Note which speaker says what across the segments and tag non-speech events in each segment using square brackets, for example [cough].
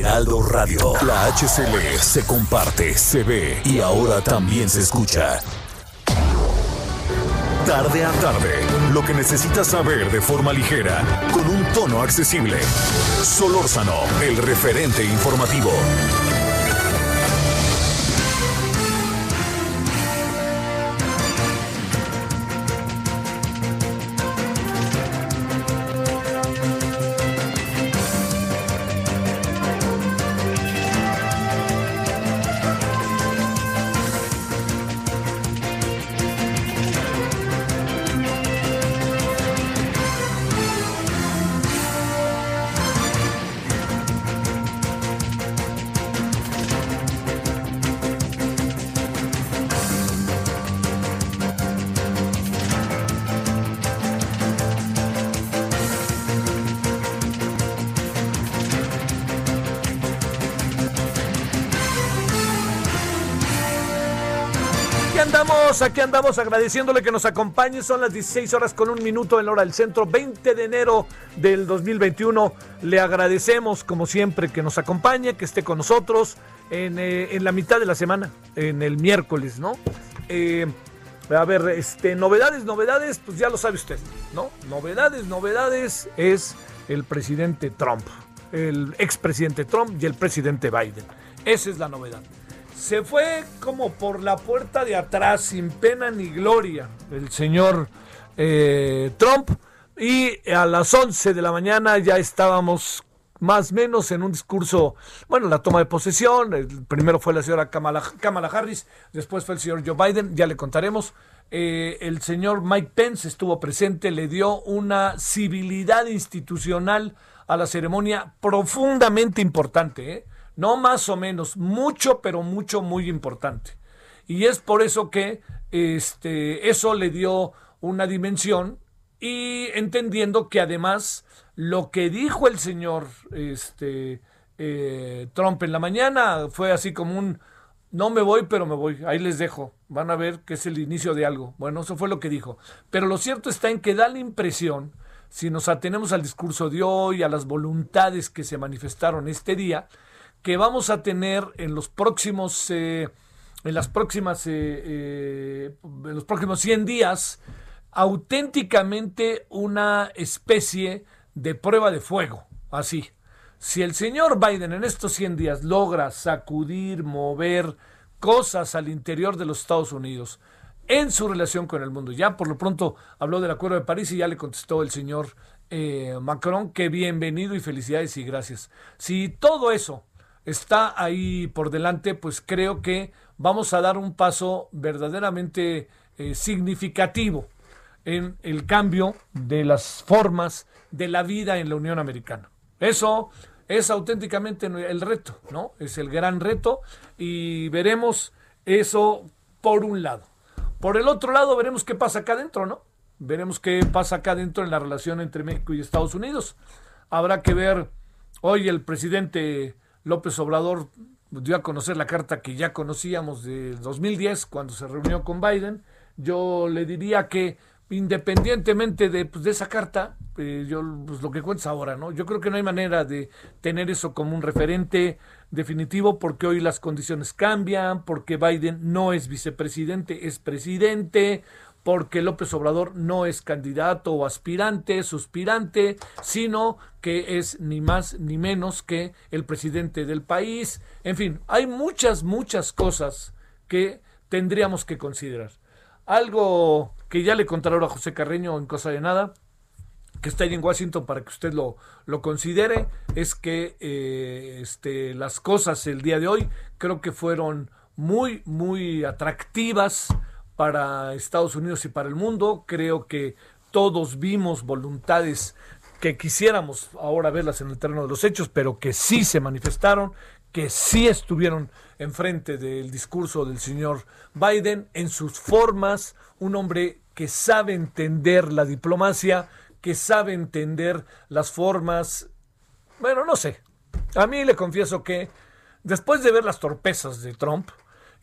Speaker 1: Heraldo Radio. La HCL se comparte, se ve y ahora también se escucha. Tarde a tarde, lo que necesitas saber de forma ligera, con un tono accesible. Solórzano, el referente informativo.
Speaker 2: Aquí andamos agradeciéndole que nos acompañe. Son las 16 horas con un minuto en la hora del centro, 20 de enero del 2021. Le agradecemos, como siempre, que nos acompañe, que esté con nosotros en, eh, la mitad de la semana, en el miércoles, ¿no? Eh, a ver, este, novedades, novedades, pues ya lo sabe usted, ¿no? Novedades, novedades es el presidente Trump, el expresidente Trump y el presidente Biden. Esa es la novedad. Se fue como por la puerta de atrás, sin pena ni gloria, el señor eh, Trump. Y a las 11 de la mañana ya estábamos más o menos en un discurso, bueno, la toma de posesión. El primero fue la señora Kamala, Kamala Harris, después fue el señor Joe Biden, ya le contaremos. Eh, el señor Mike Pence estuvo presente, le dio una civilidad institucional a la ceremonia profundamente importante, ¿eh? No más o menos, mucho, pero mucho, muy importante. Y es por eso que este, eso le dio una dimensión y entendiendo que además lo que dijo el señor este, eh, Trump en la mañana fue así como un, no me voy, pero me voy, ahí les dejo, van a ver que es el inicio de algo. Bueno, eso fue lo que dijo. Pero lo cierto está en que da la impresión, si nos atenemos al discurso de hoy, a las voluntades que se manifestaron este día, que vamos a tener en los próximos, eh, en las próximas, eh, eh, en los próximos 100 días, auténticamente una especie de prueba de fuego, así. Si el señor Biden en estos 100 días logra sacudir, mover cosas al interior de los Estados Unidos en su relación con el mundo, ya por lo pronto habló del Acuerdo de París y ya le contestó el señor Macron que bienvenido y felicidades y gracias. Si todo eso está ahí por delante, pues creo que vamos a dar un paso verdaderamente eh, significativo en el cambio de las formas de la vida en la Unión Americana. Eso es auténticamente el reto, ¿no? Es el gran reto y veremos eso por un lado. Por el otro lado, veremos qué pasa acá adentro, ¿no? Veremos qué pasa acá adentro en la relación entre México y Estados Unidos. Habrá que ver, hoy el presidente López Obrador dio a conocer la carta que ya conocíamos de 2010 cuando se reunió con Biden. Yo le diría que independientemente de, pues, esa carta, eh, yo pues, lo que cuenta ahora, ¿no? Yo creo que no hay manera de tener eso como un referente definitivo porque hoy las condiciones cambian, porque Biden no es vicepresidente, es presidente, porque López Obrador no es candidato o aspirante, suspirante, sino que es ni más ni menos que el presidente del país. En fin, hay muchas, muchas cosas que tendríamos que considerar. Algo que ya le contaré ahora a José Carreño en Cosa de Nada, que está ahí en Washington para que usted lo, lo considere, es que eh, este, las cosas el día de hoy creo que fueron muy, muy atractivas para Estados Unidos y para el mundo. Creo que todos vimos voluntades que quisiéramos ahora verlas en el terreno de los hechos, pero que sí se manifestaron, que sí estuvieron enfrente del discurso del señor Biden en sus formas, un hombre que sabe entender la diplomacia, que sabe entender las formas. Bueno, no sé. A mí le confieso que después de ver las torpezas de Trump,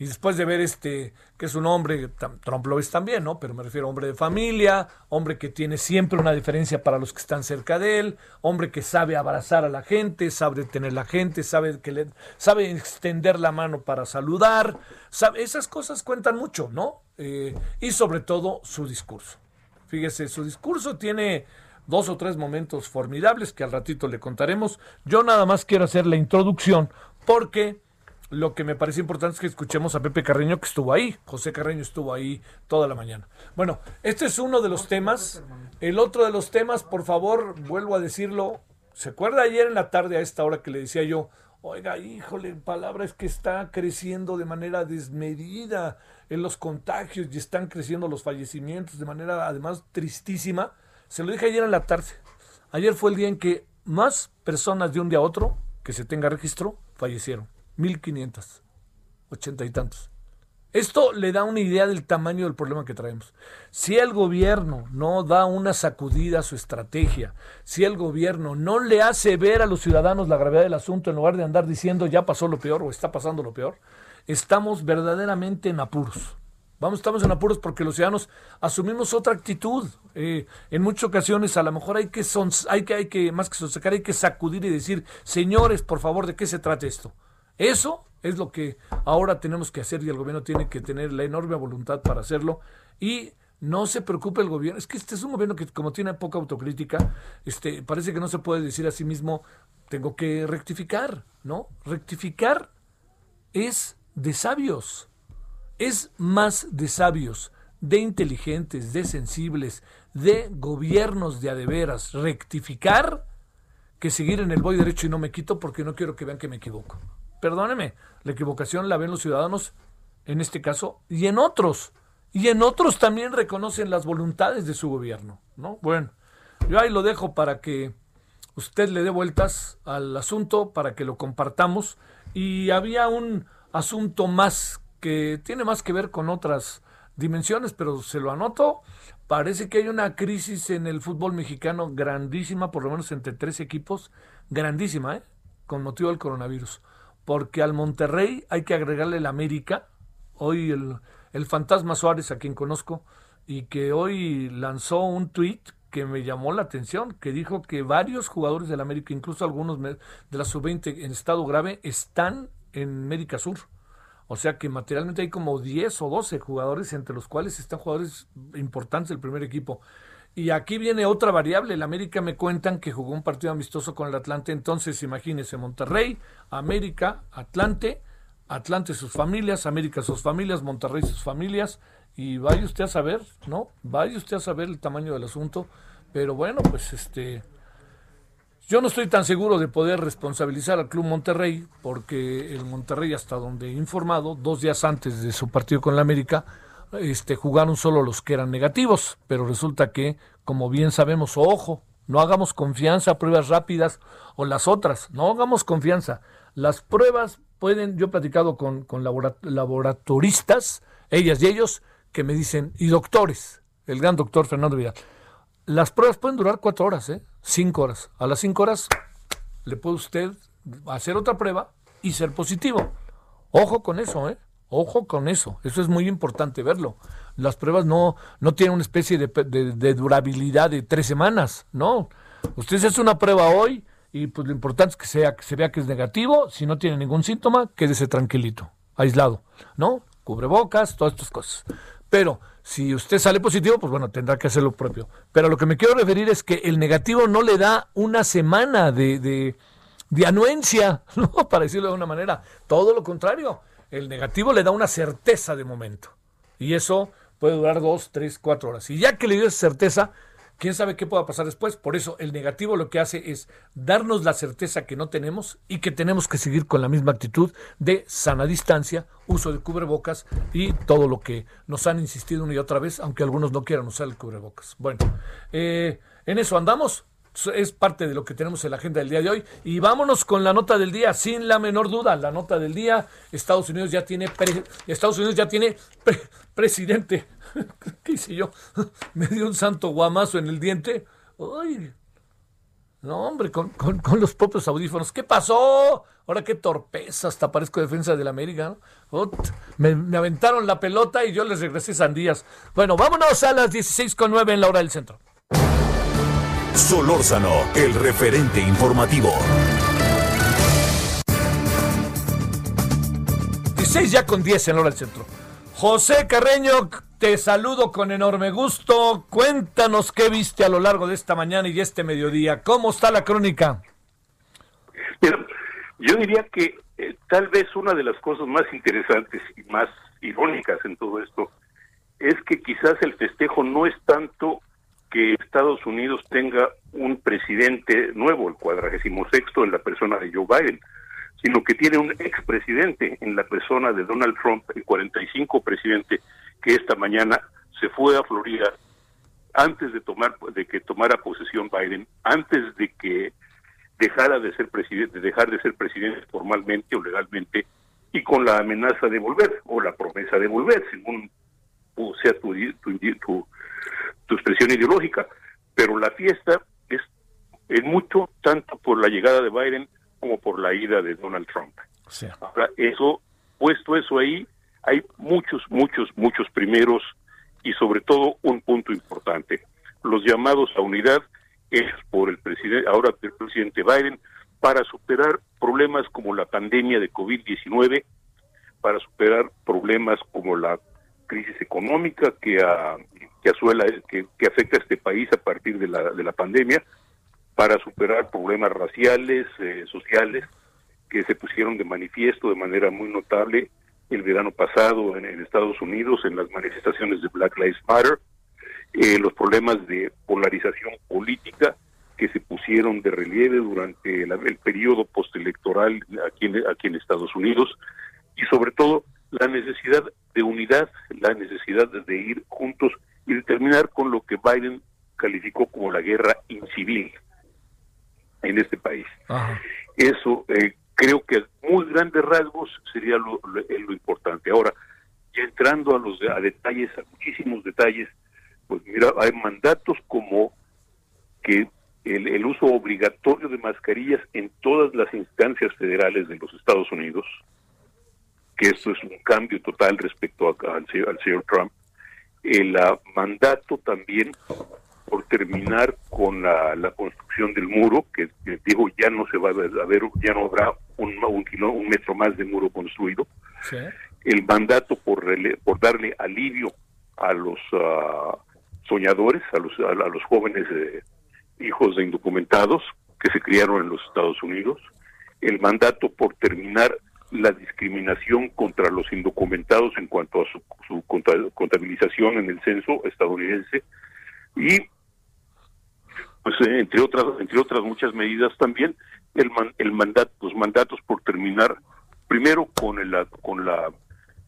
Speaker 2: y después de ver este, que es un hombre, Trump lo es también, ¿no? Pero me refiero a hombre de familia, hombre que tiene siempre una diferencia para los que están cerca de él, hombre que sabe abrazar a la gente, sabe tener la gente, sabe que le, sabe extender la mano para saludar, sabe, esas cosas cuentan mucho, ¿no? Eh, y sobre todo su discurso. Fíjese, su discurso tiene dos o tres momentos formidables que al ratito le contaremos. Yo nada más quiero hacer la introducción porque lo que me parece importante es que escuchemos a Pepe Carreño que estuvo ahí. José Carreño estuvo ahí toda la mañana. Bueno, este es uno de los temas. El otro de los temas, por favor, vuelvo a decirlo. ¿Se acuerda ayer en la tarde a esta hora que le decía yo, oiga, híjole, palabra es que está creciendo de manera desmedida en los contagios y están creciendo los fallecimientos de manera además tristísima? Se lo dije ayer en la tarde. Ayer fue el día en que más personas de un día a otro, que se tenga registro, fallecieron. 1500, ochenta y tantos. Esto le da una idea del tamaño del problema que traemos. Si el gobierno no da una sacudida a su estrategia, si el gobierno no le hace ver a los ciudadanos la gravedad del asunto en lugar de andar diciendo ya pasó lo peor o está pasando lo peor, estamos verdaderamente en apuros. Vamos, estamos en apuros porque los ciudadanos asumimos otra actitud. Eh, en muchas ocasiones a lo mejor hay que, son, hay que, hay que, más que sonsacar, hay que sacudir y decir, señores, por favor, ¿de qué se trata esto? Eso es lo que ahora tenemos que hacer y el gobierno tiene que tener la enorme voluntad para hacerlo. Y no se preocupe el gobierno. Es que este es un gobierno que como tiene poca autocrítica, este, parece que no se puede decir a sí mismo, tengo que rectificar, ¿no? Rectificar es de sabios. Es más de sabios, de inteligentes, de sensibles, de gobiernos de adeveras. Rectificar que seguir en el voy derecho y no me quito porque no quiero que vean que me equivoco. Perdóneme, la equivocación la ven los ciudadanos en este caso y en otros. Y en otros también reconocen las voluntades de su gobierno, ¿no? Bueno, yo ahí lo dejo para que usted le dé vueltas al asunto, para que lo compartamos. Y había un asunto más que tiene más que ver con otras dimensiones, pero se lo anoto. Parece que hay una crisis en el fútbol mexicano grandísima, por lo menos entre tres equipos, grandísima, ¿eh? con motivo del coronavirus porque al Monterrey hay que agregarle el América. Hoy el, fantasma Suárez, a quien conozco, y que hoy lanzó un tuit que me llamó la atención, que dijo que varios jugadores del América, incluso algunos de la sub-20 en estado grave, están en América Sur. O sea que materialmente hay como 10 o 12 jugadores, entre los cuales están jugadores importantes del primer equipo. Y aquí viene otra variable. El América me cuentan que jugó un partido amistoso con el Atlante. Entonces, imagínese, Monterrey, América, Atlante, Atlante sus familias, América sus familias, Monterrey sus familias. Y vaya usted a saber, ¿no? Vaya usted a saber el tamaño del asunto. Pero bueno, pues este. Yo no estoy tan seguro de poder responsabilizar al Club Monterrey, porque el Monterrey, hasta donde he informado, dos días antes de su partido con la América, este, jugaron solo los que eran negativos, pero resulta que, como bien sabemos, ojo, no hagamos confianza a pruebas rápidas o las otras, no hagamos confianza. Las pruebas pueden, yo he platicado con, laboratoristas, ellas y ellos, que me dicen, y doctores, el gran doctor Fernando Vidal, las pruebas pueden durar cuatro horas, ¿eh? cinco horas. A las cinco horas le puede usted hacer otra prueba y ser positivo. Ojo con eso, ¿eh? Ojo con eso, eso es muy importante verlo. Las pruebas no, no tienen una especie de, durabilidad de tres semanas, no. Usted se hace una prueba hoy y pues lo importante es que, sea, que se vea que es negativo, si no tiene ningún síntoma, quédese tranquilito, aislado, ¿no? Cubrebocas, todas estas cosas. Pero si usted sale positivo, pues bueno, tendrá que hacer lo propio. Pero lo que me quiero referir es que el negativo no le da una semana de, de, de anuencia, [laughs] ¿no? Para decirlo de una manera. Todo lo contrario el negativo le da una certeza de momento. Y eso puede durar dos, tres, cuatro horas. Y ya que le dio esa certeza, quién sabe qué pueda pasar después. Por eso el negativo lo que hace es darnos la certeza que no tenemos y que tenemos que seguir con la misma actitud de sana distancia, uso de cubrebocas y todo lo que nos han insistido una y otra vez, aunque algunos no quieran usar el cubrebocas. Bueno, eh, en eso andamos. Es parte de lo que tenemos en la agenda del día de hoy. Y vámonos con la nota del día, sin la menor duda. La nota del día, Estados Unidos ya tiene, Estados Unidos ya tiene presidente. [laughs] ¿Qué hice yo? [laughs] Me dio un santo guamazo en el diente. Ay, no, hombre, con, los propios audífonos. ¿Qué pasó? Ahora qué torpeza, hasta parezco defensa del América. me, me, aventaron la pelota y yo les regresé sandías. Bueno, vámonos a las 16.9 en la hora del centro.
Speaker 1: Solórzano, el referente informativo.
Speaker 2: 16 ya con 10 en la hora del centro. José Carreño, te saludo con enorme gusto. Cuéntanos qué viste a lo largo de esta mañana y de este mediodía. ¿Cómo está la crónica?
Speaker 3: yo diría que eh, tal vez una de las cosas más interesantes y más irónicas en todo esto es que quizás el festejo no es tanto que Estados Unidos tenga un presidente nuevo, el cuadragésimo sexto, en la persona de Joe Biden, sino que tiene un expresidente en la persona de Donald Trump, el 45 presidente, que esta mañana se fue a Florida antes de tomar de que tomara posesión Biden, antes de que dejara de ser presidente, dejar de ser presidente formalmente o legalmente y con la amenaza de volver o la promesa de volver, según sea tu, tu, tu tu expresión ideológica, pero la fiesta es en mucho tanto por la llegada de Biden como por la ida de Donald Trump. Ahora, eso, puesto eso ahí, hay muchos, muchos, muchos primeros y sobre todo un punto importante, los llamados a unidad hechos por el presidente, ahora el presidente Biden, para superar problemas como la pandemia de COVID-19, para superar problemas como la crisis económica que ha que, asuela, que, que afecta a este país a partir de la, de la pandemia para superar problemas raciales, eh, sociales, que se pusieron de manifiesto de manera muy notable el verano pasado en, Estados Unidos, en las manifestaciones de Black Lives Matter, eh, los problemas de polarización política que se pusieron de relieve durante el periodo postelectoral aquí en, aquí en Estados Unidos y sobre todo la necesidad de unidad, la necesidad de ir juntos y de terminar con lo que Biden calificó como la guerra incivil en este país. Eso eh, creo que muy grandes rasgos sería lo, lo, importante. Ahora, ya entrando a los a detalles, a muchísimos detalles, pues mira, hay mandatos como que el, el, uso obligatorio de mascarillas en todas las instancias federales de los Estados Unidos, que esto es un cambio total respecto a, al, al señor Trump, el mandato también por terminar con la, construcción del muro, que, digo ya no se va a ver, ya no habrá un, un, metro más de muro construido. El mandato por, por darle alivio a los ah, soñadores, a los, a, los jóvenes eh, hijos de indocumentados que se criaron en los Estados Unidos. El mandato por terminar la discriminación contra los indocumentados en cuanto a su, contabilización en el censo estadounidense y pues eh, entre otras entre otras muchas medidas también el el mandato los mandatos por terminar primero con el, con la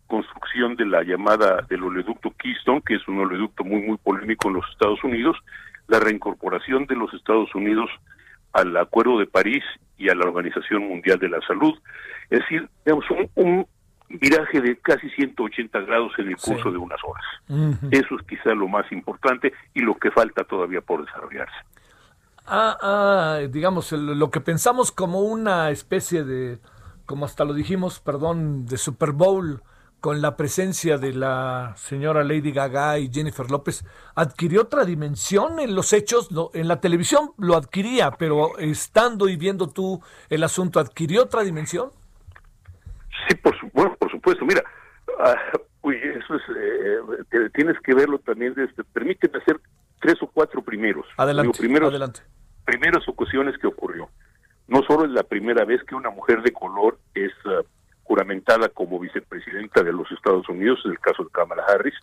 Speaker 3: construcción de la llamada del oleoducto Keystone que es un oleoducto muy muy polémico en los Estados Unidos la reincorporación de los Estados Unidos al Acuerdo de París y a la Organización Mundial de la Salud. Es decir, tenemos un, viraje de casi 180 grados en el curso de unas horas. Eso es quizá lo más importante y lo que falta todavía por desarrollarse.
Speaker 2: Ah, ah digamos, lo que pensamos como una especie de, como hasta lo dijimos, perdón, de Super Bowl con la presencia de la señora Lady Gaga y Jennifer López, adquirió otra dimensión en los hechos. en la televisión lo adquiría, pero estando y viendo tú el asunto, ¿adquirió otra dimensión?
Speaker 3: Sí, por, bueno, por supuesto. Mira, ah, eso es, eh, tienes que verlo también. Desde, permíteme hacer tres o cuatro primeros.
Speaker 2: Adelante,
Speaker 3: primeros,
Speaker 2: adelante.
Speaker 3: Primeras ocasiones que ocurrió. No solo es la primera vez que una mujer de color es... Ah, juramentada como vicepresidenta de los Estados Unidos, en el caso de Kamala Harris,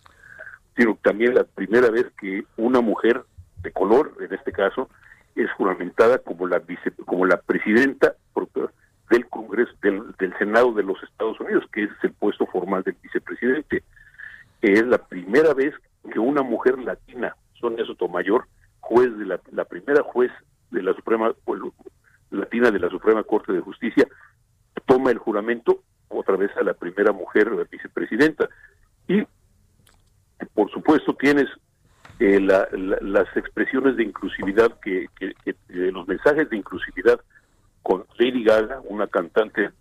Speaker 3: sino también la primera vez que una mujer de color, en este caso, es juramentada como la vice, como la presidenta del Congreso, del, Senado de los Estados Unidos, que es el puesto formal del vicepresidente. Es la primera vez que una mujer latina, Sonia Sotomayor, juez de la, la primera juez de la Suprema Corte de Justicia, toma el juramento otra vez a la primera mujer vicepresidenta. Y, por supuesto, tienes eh, las expresiones de inclusividad, que, los mensajes de inclusividad con Lady Gaga, una cantante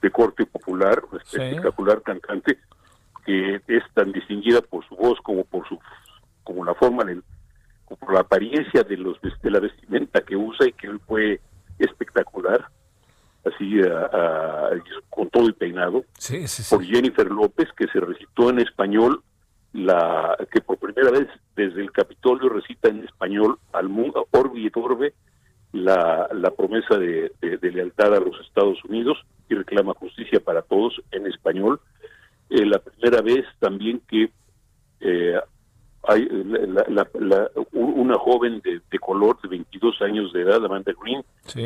Speaker 3: de, corte popular, una espectacular cantante, que es tan distinguida por su voz como por su como la forma del, por la apariencia de los de la vestimenta que usa y que fue espectacular así con todo el peinado por Jennifer López que se recitó en español la que por primera vez desde el Capitolio recita en español al mundo Orbi et Orbe la, la promesa de, lealtad a los Estados Unidos y reclama justicia para todos en español. Eh, la primera vez también que eh, hay una joven de, color de 22 años de edad, Amanda Green,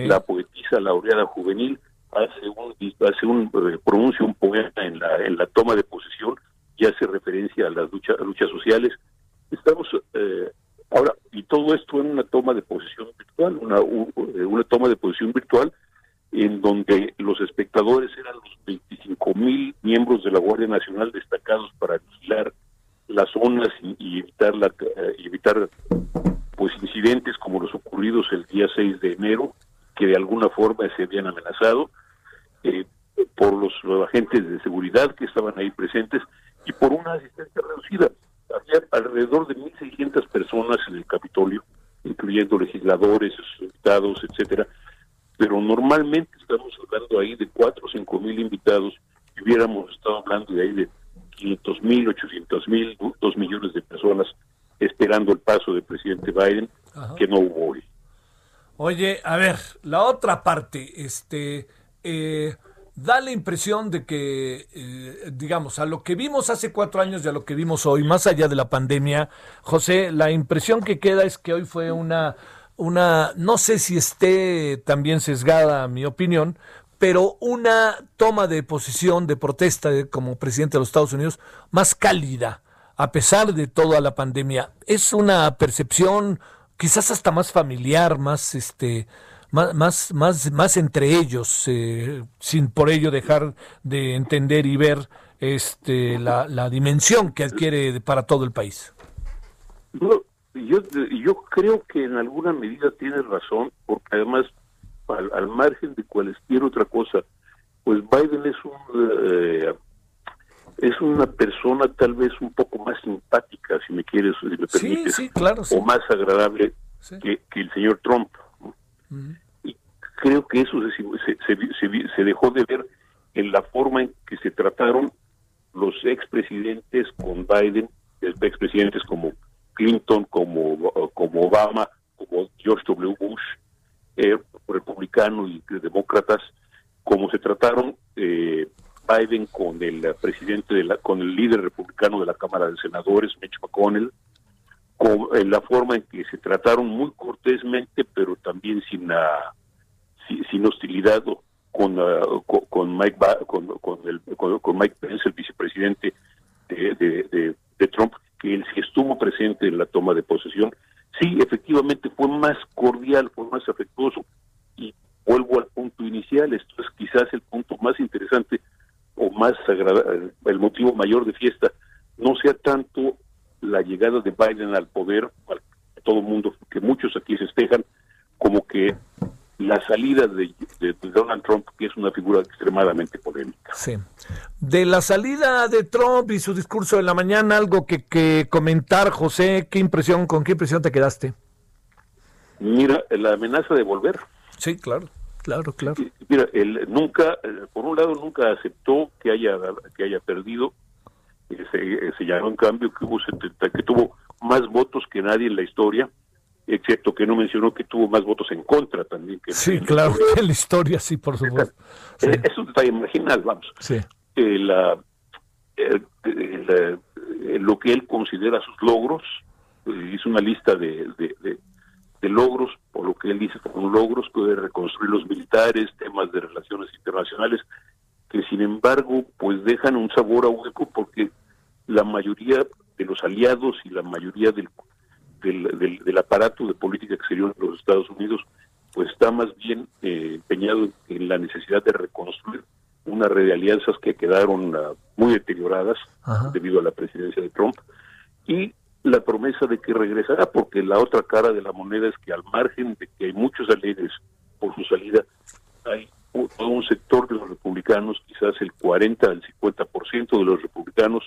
Speaker 3: la poetisa laureada juvenil, hace un, hace un eh, pronuncia un poema en la, en la toma de posesión y hace referencia a las luchas, luchas sociales. Estamos eh, ahora, y todo esto en una toma de posesión virtual, una, eh, una toma de posesión virtual en donde los espectadores eran los 25 mil miembros de la Guardia Nacional destacados para las zonas y, evitar la, eh, evitar pues incidentes como los ocurridos el día 6 de enero que de alguna forma se habían amenazado eh, por los, agentes de seguridad que estaban ahí presentes y por una asistencia reducida. Había alrededor de 1.600 personas en el Capitolio, incluyendo legisladores, invitados, etcétera, pero normalmente estamos hablando ahí de 4 o 5 mil invitados y hubiéramos estado hablando de ahí de 500 mil, 800 mil, 2 millones de personas esperando el paso del presidente Biden, que no hubo hoy.
Speaker 2: Oye, a ver, la otra parte, este, eh, da la impresión de que, eh, digamos, a lo que vimos hace cuatro años y a lo que vimos hoy, más allá de la pandemia, José, la impresión que queda es que hoy fue una, una, no sé si esté también sesgada mi opinión, pero una toma de posición, de protesta como presidente de los Estados Unidos más cálida, a pesar de toda la pandemia. Es una percepción quizás hasta más familiar, más este más, más, más, entre ellos, eh, sin por ello dejar de entender y ver este, la, la dimensión que adquiere para todo el país.
Speaker 3: yo, yo creo que en alguna medida tienes razón, porque además al, margen de cualquier otra cosa, pues Biden es un eh, es una persona tal vez un poco más simpática, si me quieres, si me permites,
Speaker 2: claro,
Speaker 3: o más agradable que, el señor Trump. Y creo que eso se, se, se, dejó de ver en la forma en que se trataron los expresidentes con Biden, expresidentes como Clinton, como, como Obama, como George W. Bush, eh, republicano y demócratas, como se trataron eh, Biden con el presidente de la, con el líder republicano de la Cámara de Senadores, Mitch McConnell, con en la forma en que se trataron muy cortésmente, pero también sin sin, hostilidad con, con, Mike con, con, el, con, Mike Pence, el vicepresidente de, de, de Trump, que él sí estuvo presente en la toma de posesión sí, efectivamente fue más cordial, fue más afectuoso. Y vuelvo al punto inicial, esto es quizás el punto más interesante o más agradable, el motivo mayor de fiesta, no sea tanto la llegada de Biden al poder, todo el mundo, que muchos aquí se festejan, como que la salida de, Donald Trump, que es una figura extremadamente polémica.
Speaker 2: Sí. De la salida de Trump y su discurso de la mañana, algo que, que comentar, José, ¿qué impresión, con qué impresión te quedaste?
Speaker 3: Mira, la amenaza de volver.
Speaker 2: Sí, claro, claro, claro.
Speaker 3: Mira, él nunca, eh, por un lado, nunca aceptó que haya que haya perdido. Se, señaló en cambio que hubo 70, que tuvo más votos que nadie en la historia excepto que no mencionó que tuvo más votos en contra también. Que
Speaker 2: sí, claro, [laughs] en la historia sí, por supuesto.
Speaker 3: Eh, es un detalle marginal, vamos.
Speaker 2: Sí.
Speaker 3: Eh, la, lo que él considera sus logros, eh, hizo una lista de, de, logros, por lo que él dice como logros, puede reconstruir los militares, temas de relaciones internacionales, que sin embargo, pues dejan un sabor a hueco porque la mayoría de los aliados y la mayoría del del, del, aparato de política exterior de los Estados Unidos pues está más bien eh, empeñado en la necesidad de reconstruir una red de alianzas que quedaron uh, muy deterioradas
Speaker 2: Ajá.
Speaker 3: debido a la presidencia de Trump y la promesa de que regresará, porque la otra cara de la moneda es que al margen de que hay muchos alegres por su salida, hay un- todo un sector de los republicanos, quizás el 40 al 50% de los republicanos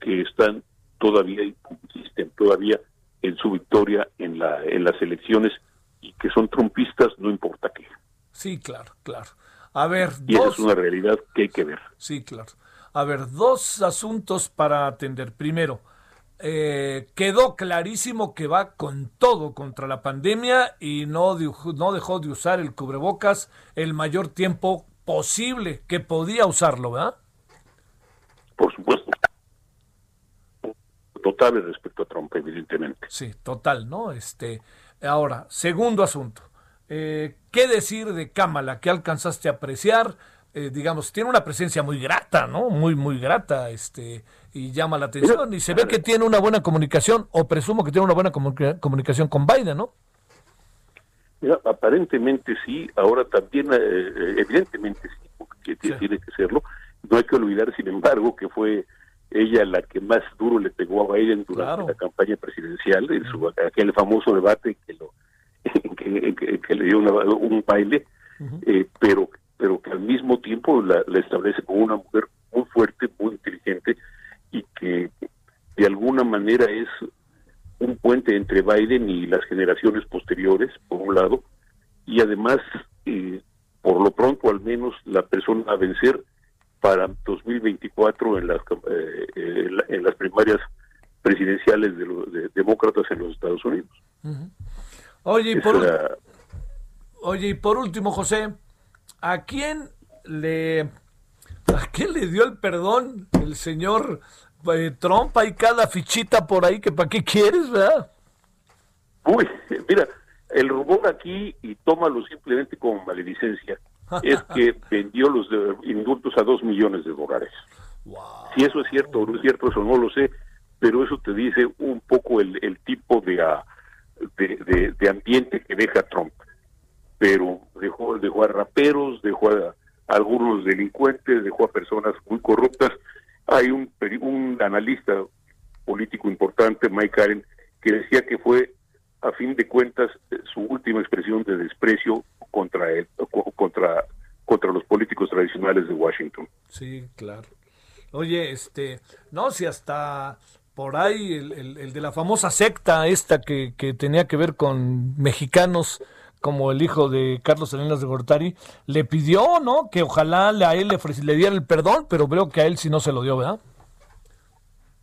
Speaker 3: que están todavía y insisten todavía en su victoria en la en las elecciones y que son trumpistas no importa qué.
Speaker 2: Sí, claro, claro. A ver,
Speaker 3: Y esa
Speaker 2: dos,
Speaker 3: es una realidad que hay que ver.
Speaker 2: sí, claro. A ver, dos asuntos para atender. Primero, eh, quedó clarísimo que va con todo contra la pandemia y no, dijo- no dejó de usar el cubrebocas el mayor tiempo posible que podía usarlo, ¿verdad?
Speaker 3: Por supuesto. Notable respecto a Trump, evidentemente.
Speaker 2: Sí, total, ¿no? Este, ahora, segundo asunto. Eh, ¿Qué decir de Kamala? ¿Qué alcanzaste a apreciar? Eh, digamos, tiene una presencia muy grata, ¿no? Muy, muy grata, este, y llama la atención. Y se ve que tiene una buena comunicación, o presumo que tiene una buena comunica- comunicación con Biden, ¿no?
Speaker 3: Mira, aparentemente sí, ahora también, eh, eh, evidentemente sí, porque
Speaker 2: Sí.
Speaker 3: tiene que serlo. No hay que olvidar, sin embargo, que fue ella la que más duro le pegó a Biden durante
Speaker 2: Claro.
Speaker 3: la campaña presidencial, en su, aquel famoso debate que, lo, que, que- que le dio una- un baile, eh, pero pero que al mismo tiempo la, la establece como una mujer muy fuerte, muy inteligente y que de alguna manera es un puente entre Biden y las generaciones posteriores, por un lado, y además, eh, por lo pronto al menos, la persona a vencer para 2024 en las, eh, en la- en las primarias presidenciales de los de demócratas en los Estados Unidos.
Speaker 2: Oye, y por,
Speaker 3: era-
Speaker 2: oye, y por último, José, ¿a quién le, a quién le dio el perdón el señor eh, Trump? Hay cada fichita por ahí que para qué quieres, ¿verdad?
Speaker 3: Uy, mira, el rumor aquí, y tómalo simplemente como maledicencia, es que [laughs] vendió los indultos a dos millones de dólares. Si eso es cierto o no es cierto, eso no lo sé, pero eso te dice un poco el, el tipo de, ah, de, de- de ambiente que deja Trump. Pero dejó, dejó a raperos, dejó a, algunos delincuentes, dejó a personas muy corruptas. Hay un, un analista político importante, Mike Allen, que decía que fue, a fin de cuentas, su última expresión de desprecio contra, él, co- contra, contra los políticos tradicionales de Washington.
Speaker 2: Sí, claro. Oye, este, no, si hasta por ahí el, el- de la famosa secta esta que, que tenía que ver con mexicanos como el hijo de Carlos Salinas de Gortari, le pidió, ¿no? Que ojalá a él le, le diera el perdón, pero creo que a él sí no se lo dio, ¿verdad?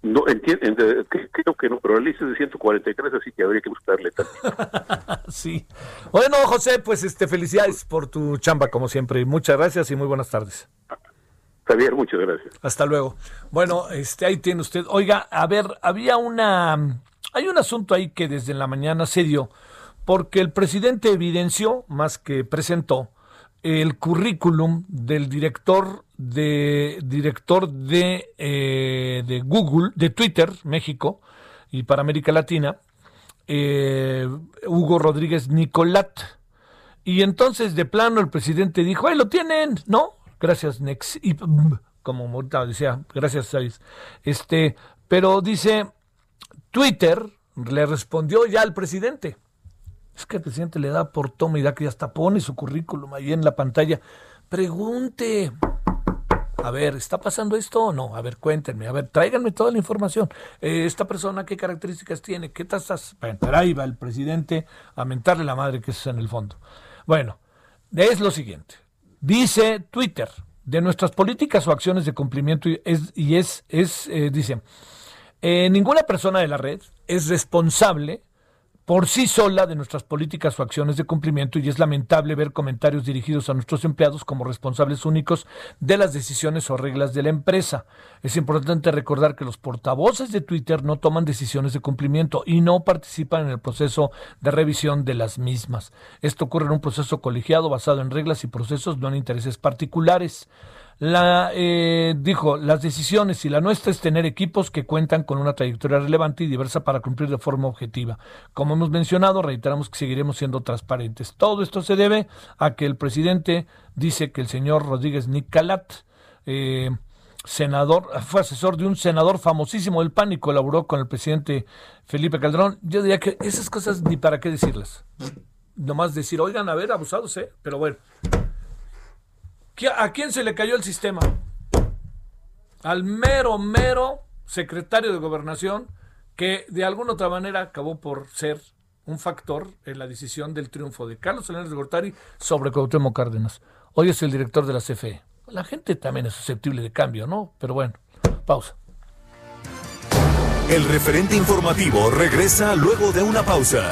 Speaker 3: No, entiendo, creo que no, pero la lista es de 143, así que habría que buscarle tantito. [laughs]
Speaker 2: Sí. Bueno, José, pues este, felicidades por tu chamba, como siempre. Muchas gracias y muy buenas tardes.
Speaker 3: Javier, muchas gracias.
Speaker 2: Hasta luego. Bueno, este, ahí tiene usted. Oiga, a ver, había una, hay un asunto ahí que desde la mañana se dio, porque el presidente evidenció, más que presentó, el currículum del director de director de, eh, de Google, de Twitter, México y para América Latina, eh, Hugo Rodríguez Nicolat. Y entonces de plano el presidente dijo, ahí lo tienen, ¿no? Gracias, Nex. Y, como decía, gracias, Said. Este, pero dice, Twitter le respondió ya al presidente. Es que el presidente le da por toma y da que hasta pone su currículum ahí en la pantalla. Pregunte. A ver, ¿está pasando esto o no? A ver, cuéntenme. A ver, tráiganme toda la información. Eh, ¿Esta persona qué características tiene? ¿Qué tasas? Bueno, ahí va el presidente a mentarle la madre que es en el fondo. Bueno, es lo siguiente. Dice Twitter, de nuestras políticas o acciones de cumplimiento y es, y es, es eh, dice, eh, ninguna persona de la red es responsable por sí sola de nuestras políticas o acciones de cumplimiento y es lamentable ver comentarios dirigidos a nuestros empleados como responsables únicos de las decisiones o reglas de la empresa. Es importante recordar que los portavoces de Twitter no toman decisiones de cumplimiento y no participan en el proceso de revisión de las mismas. Esto ocurre en un proceso colegiado basado en reglas y procesos, no en intereses particulares. La, eh, dijo, las decisiones y la nuestra es tener equipos que cuentan con una trayectoria relevante y diversa para cumplir de forma objetiva. Como hemos mencionado, reiteramos que seguiremos siendo transparentes. Todo esto se debe a que el presidente dice que el señor Rodríguez Nicalat, eh, senador, fue asesor de un senador famosísimo del PAN y colaboró con el presidente Felipe Calderón. Yo diría que esas cosas ni para qué decirlas. Nomás decir, oigan, a ver, abusados, ¿eh? Pero bueno. ¿A quién se le cayó el sistema? Al mero, mero secretario de gobernación que de alguna otra manera acabó por ser un factor en la decisión del triunfo de Carlos Salinas de Gortari sobre Cuauhtémoc Cárdenas. Hoy es el director de la CFE. La gente también es susceptible de cambio, ¿no? Pero bueno, pausa.
Speaker 1: El referente informativo regresa luego de una pausa.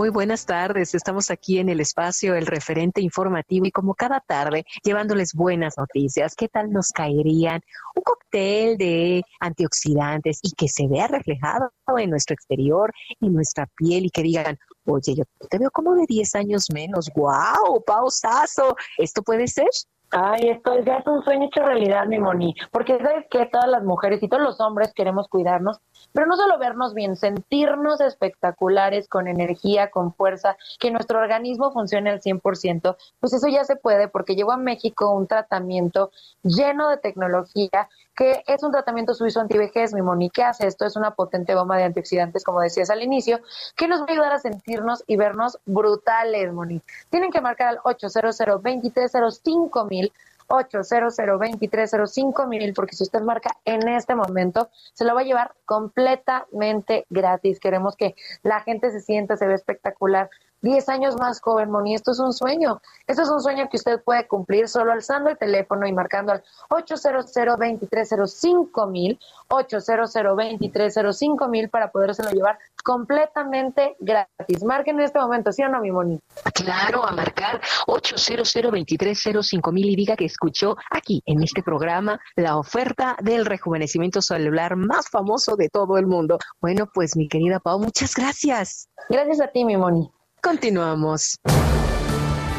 Speaker 4: Muy buenas tardes. Estamos aquí en el espacio El Referente Informativo y como cada tarde llevándoles buenas noticias. ¿Qué tal nos caerían un cóctel de antioxidantes y que se vea reflejado en nuestro exterior, en nuestra piel y que digan, oye, yo te veo como de 10 años menos. ¡Guau! ¡Pausazo! ¿Esto puede ser?
Speaker 5: Ay, esto ya es un sueño hecho realidad, mi Moni. Porque sabes que todas las mujeres y todos los hombres queremos cuidarnos, pero no solo vernos bien, sentirnos espectaculares, con energía, con fuerza, que nuestro organismo funcione al 100%, pues eso ya se puede porque llegó a México un tratamiento lleno de tecnología que es un tratamiento suizo antivejez, mi Moni. ¿Qué hace esto? Es una potente bomba de antioxidantes, como decías al inicio, que nos va a ayudar a sentirnos y vernos brutales, Moni. Tienen que marcar al 800 2305 mil 800 2305 mil porque si usted marca en este momento, se lo va a llevar completamente gratis. Queremos que la gente se sienta, se ve espectacular. 10 años más joven, Moni. Esto es un sueño. Esto es un sueño que usted puede cumplir solo alzando el teléfono y marcando al 800 2305 mil, 800 2305 mil para podérselo llevar completamente gratis. Marquen en este momento, ¿sí o no, mi Moni?
Speaker 4: Claro, a marcar 800 2305 mil y diga que escuchó aquí en este programa la oferta del rejuvenecimiento celular más famoso de todo el mundo. Bueno, pues mi querida Pau, muchas gracias.
Speaker 5: Gracias a ti, mi Moni.
Speaker 4: Continuamos.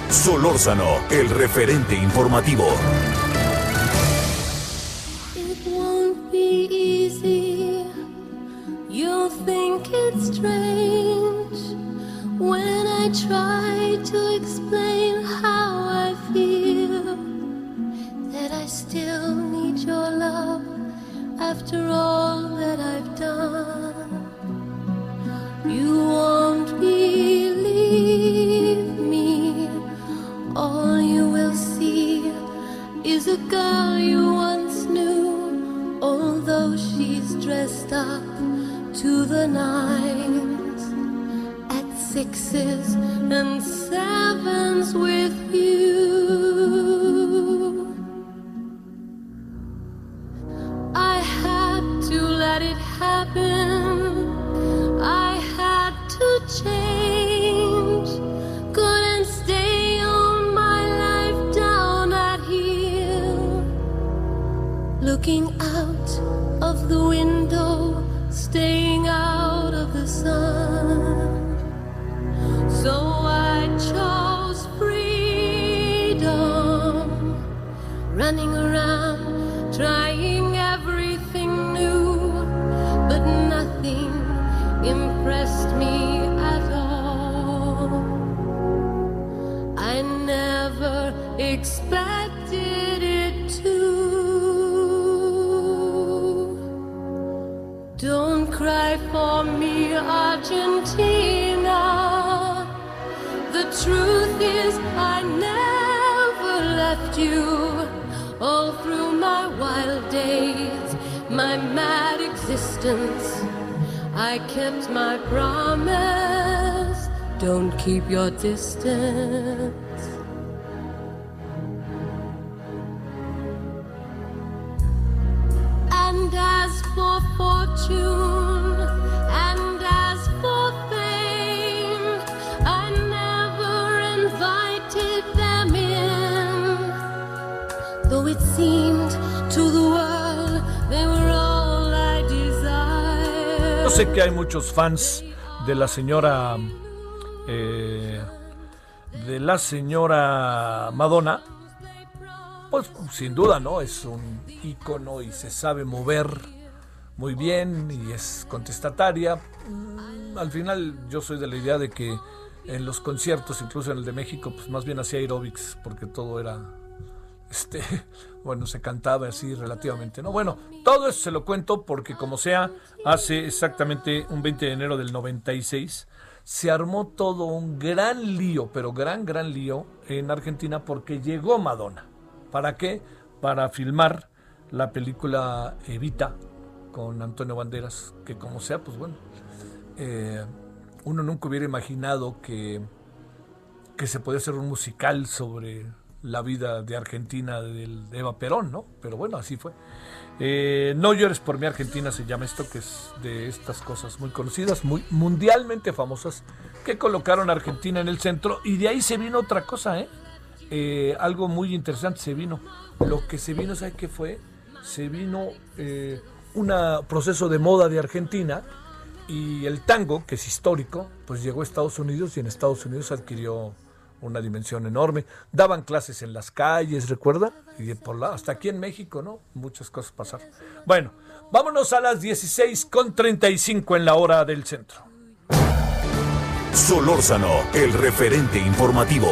Speaker 1: Solórzano, el referente informativo.
Speaker 6: It won't be easy. You'll think it's strange when I try to explain how I feel. That I still need your love after all that I've done. You won't believe is a girl you once knew, although she's dressed up to the nines at sixes and sevens with you. I had to let it happen. I had to change. Looking out of the window, you. All through my wild days, my mad existence. I kept my promise. Don't keep your distance.
Speaker 2: Sé que hay muchos fans de la señora. eh, de la señora Madonna. Pues sin duda, ¿no? Es un ícono y se sabe mover muy bien y es contestataria. Mm, Al final yo soy de la idea de que en los conciertos, incluso en el de México, pues más bien hacía aerobics porque todo era este, [laughs] bueno, se cantaba así relativamente, ¿no? Bueno, todo eso se lo cuento porque como sea, hace exactamente un 20 de enero del 96 se armó todo un gran lío, pero gran, gran lío en Argentina porque llegó Madonna. ¿Para qué? Para filmar la película Evita con Antonio Banderas, que como sea, pues bueno, eh, uno nunca hubiera imaginado que, que se podía hacer un musical sobre la vida de Argentina de Eva Perón, ¿no? Pero bueno, así fue. Eh, no llores por mi Argentina se llama esto, que es de estas cosas muy conocidas, muy mundialmente famosas, que colocaron a Argentina en el centro y de ahí se vino otra cosa, ¿eh? Eh, algo muy interesante se vino. Lo que se vino, ¿sabe qué fue? Se vino eh, un proceso de moda de Argentina y el tango, que es histórico, pues llegó a Estados Unidos y en Estados Unidos adquirió una dimensión enorme. Daban clases en las calles, ¿recuerda? Y por la, hasta aquí en México, ¿no? Muchas cosas pasaron. Bueno, vámonos a las 16 con 35 en la hora del centro.
Speaker 1: Solórzano, el referente informativo.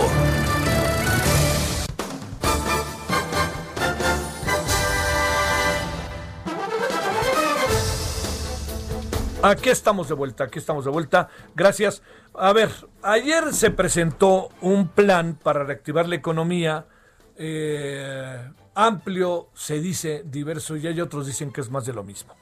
Speaker 2: Aquí estamos de vuelta, aquí estamos de vuelta. Gracias. A ver, ayer se presentó un plan para reactivar la economía eh, amplio, se dice diverso, y hay otros dicen que es más de lo mismo.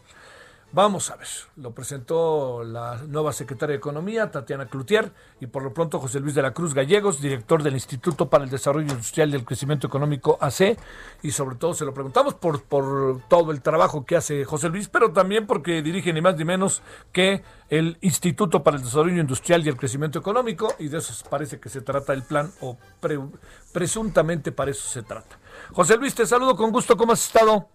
Speaker 2: Vamos a ver, lo presentó la nueva secretaria de Economía, Tatiana Cloutier, y por lo pronto José Luis de la Cruz Gallegos, director del Instituto para el Desarrollo Industrial y el Crecimiento Económico AC, y sobre todo se lo preguntamos por, por todo el trabajo que hace José Luis, pero también porque dirige ni más ni menos que el Instituto para el Desarrollo Industrial y el Crecimiento Económico, y de eso parece que se trata el plan, o pre- presuntamente para eso se trata. José Luis, te saludo con gusto, ¿cómo has estado?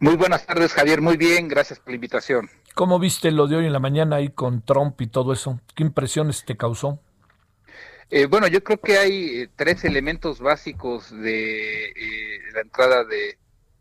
Speaker 7: Muy buenas tardes, Javier. Muy bien, gracias por la invitación.
Speaker 2: ¿Cómo viste lo de hoy en la mañana ahí con Trump y todo eso? ¿Qué impresiones te causó?
Speaker 7: Eh, bueno, yo creo que hay eh, tres elementos básicos de eh, la entrada de,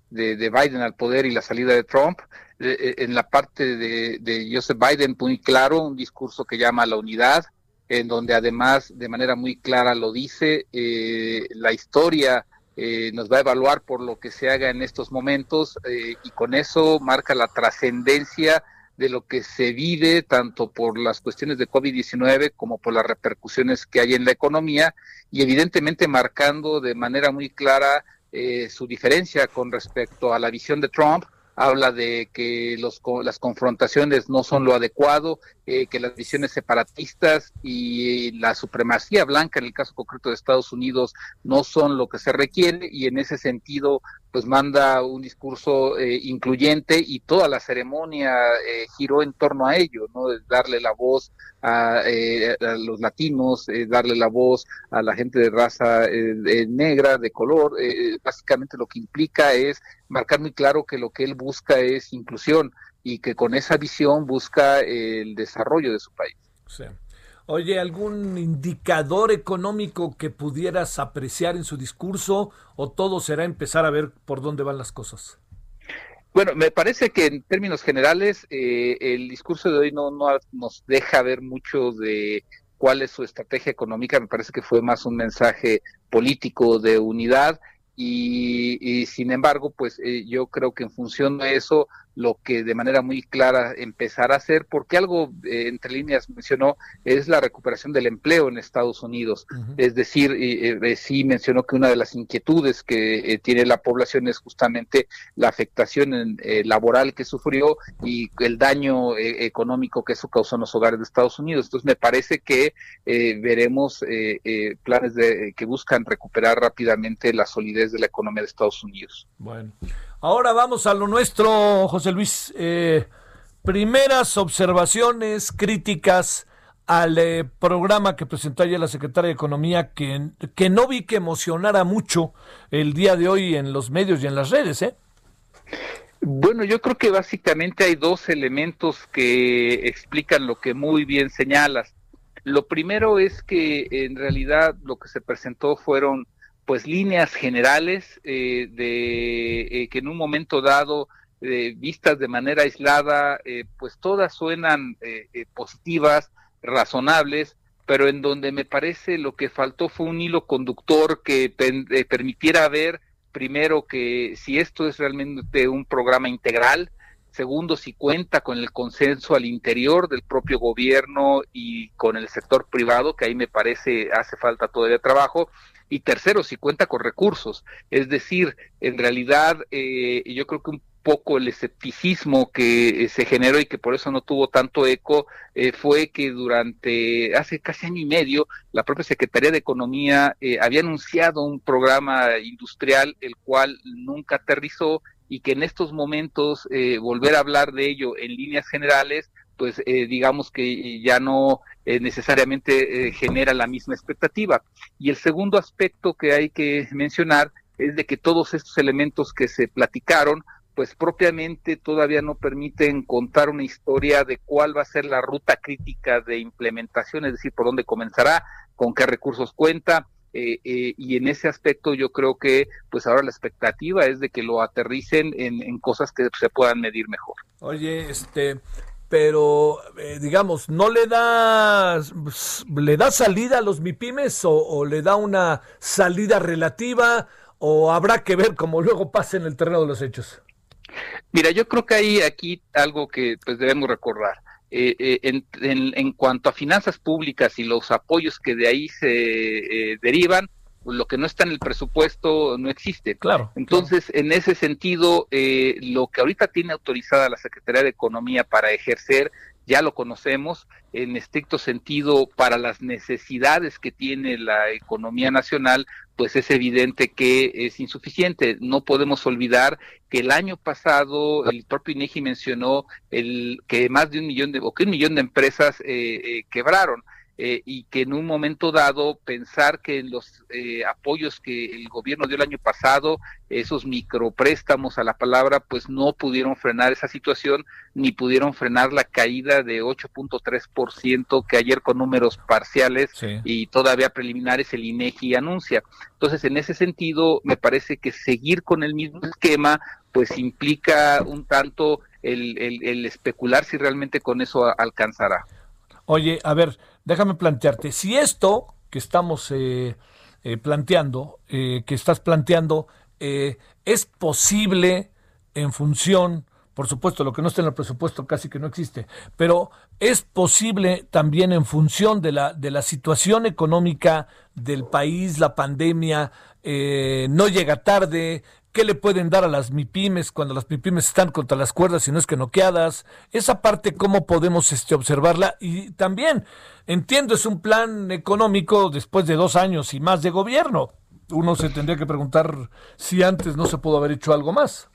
Speaker 7: de, de Biden al poder y la salida de Trump. Eh, eh, en la parte de, de Joseph Biden, muy claro, un discurso que llama a la unidad, en donde además de manera muy clara lo dice, eh, la historia eh, nos va a evaluar por lo que se haga en estos momentos eh, y con eso marca la trascendencia de lo que se vive tanto por las cuestiones de COVID-19 como por las repercusiones que hay en la economía y evidentemente marcando de manera muy clara eh, su diferencia con respecto a la visión de Trump. Habla de que los, las confrontaciones no son lo adecuado, eh, que las visiones separatistas y la supremacía blanca en el caso concreto de Estados Unidos no son lo que se requiere y en ese sentido pues manda un discurso eh, incluyente y toda la ceremonia eh, giró en torno a ello, ¿no? Darle la voz a, eh, a los latinos, eh, darle la voz a la gente de raza eh, negra, de color, básicamente lo que implica es marcar muy claro que lo que él busca es inclusión y que con esa visión busca el desarrollo de su país.
Speaker 2: Sí. Oye, ¿algún indicador económico que pudieras apreciar en su discurso o todo será empezar a ver por dónde van las cosas?
Speaker 7: Bueno, me parece que en términos generales eh, el discurso de hoy no, no nos deja ver mucho de cuál es su estrategia económica. Me parece que fue más un mensaje político de unidad y, sin embargo, pues eh, yo creo que en función de eso lo que de manera muy clara empezar a hacer, porque algo eh, entre líneas mencionó, es la recuperación del empleo en Estados Unidos. Es decir, eh, sí mencionó que una de las inquietudes que eh, tiene la población es justamente la afectación laboral que sufrió y el daño económico que eso causó en los hogares de Estados Unidos. Entonces, me parece que veremos planes de, que buscan recuperar rápidamente la solidez de la economía de Estados Unidos.
Speaker 2: Bueno. Ahora vamos a lo nuestro, José Luis. Eh, primeras observaciones, críticas al eh, programa que presentó ayer la secretaria de Economía, que, que no vi que emocionara mucho el día de hoy en los medios y en las redes, ¿eh?
Speaker 7: Bueno, yo creo que básicamente hay dos elementos que explican lo que muy bien señalas. Lo primero es que en realidad lo que se presentó fueron pues líneas generales eh, de eh, que en un momento dado eh, vistas de manera aislada pues todas suenan positivas razonables pero en donde me parece lo que faltó fue un hilo conductor que permitiera ver primero que si esto es realmente un programa integral segundo si cuenta con el consenso al interior del propio gobierno y con el sector privado que ahí me parece hace falta todavía trabajo y tercero, si cuenta con recursos. Es decir, en realidad eh, yo creo que un poco el escepticismo que eh, se generó y que por eso no tuvo tanto eco eh, fue que durante hace casi año y medio la propia Secretaría de Economía había anunciado un programa industrial el cual nunca aterrizó y que en estos momentos volver a hablar de ello en líneas generales pues eh, digamos que ya no eh, necesariamente eh, genera la misma expectativa. Y el segundo aspecto que hay que mencionar es de que todos estos elementos que se platicaron, pues propiamente todavía no permiten contar una historia de cuál va a ser la ruta crítica de implementación, es decir, por dónde comenzará, con qué recursos cuenta, y en ese aspecto yo creo que pues ahora la expectativa es de que lo aterricen en, en, cosas que se puedan medir mejor.
Speaker 2: Oye, este, pero eh, digamos, ¿no le da, le da salida a los MIPIMES o, le da una salida relativa o habrá que ver cómo luego pasa en el terreno de los hechos?
Speaker 7: Mira, yo creo que hay aquí algo que pues debemos recordar. Eh, eh, en, en, cuanto a finanzas públicas y los apoyos que de ahí se derivan, lo que no está en el presupuesto no existe.
Speaker 2: Claro.
Speaker 7: Entonces, en ese sentido, eh, lo que ahorita tiene autorizada la Secretaría de Economía para ejercer, ya lo conocemos, en estricto sentido, para las necesidades que tiene la economía nacional, pues es evidente que es insuficiente. No podemos olvidar que el año pasado el propio INEGI mencionó el que más de un millón de o que un millón de empresas eh, eh, quebraron. Eh, y que en un momento dado pensar que los eh, apoyos que el gobierno dio el año pasado, esos micropréstamos a la palabra, pues no pudieron frenar esa situación ni pudieron frenar la caída de 8.3% que ayer con números parciales y todavía preliminares el INEGI anuncia. Entonces, en ese sentido, me parece que seguir con el mismo esquema, pues implica un tanto el, el especular si realmente con eso alcanzará.
Speaker 2: Oye, a ver, déjame plantearte, si esto que estamos eh, eh, planteando, eh, que estás planteando, es posible en función, por supuesto, lo que no está en el presupuesto casi que no existe, pero es posible también en función de la, de la situación económica del país, la pandemia, no llega tarde, ¿Qué le pueden dar a las MIPIMES cuando las MIPIMES están contra las cuerdas y no es que noqueadas? Esa parte, ¿cómo podemos este, observarla? Y también, entiendo, es un plan económico después de dos años y más de gobierno. Uno se tendría que preguntar si antes no se pudo haber hecho algo más.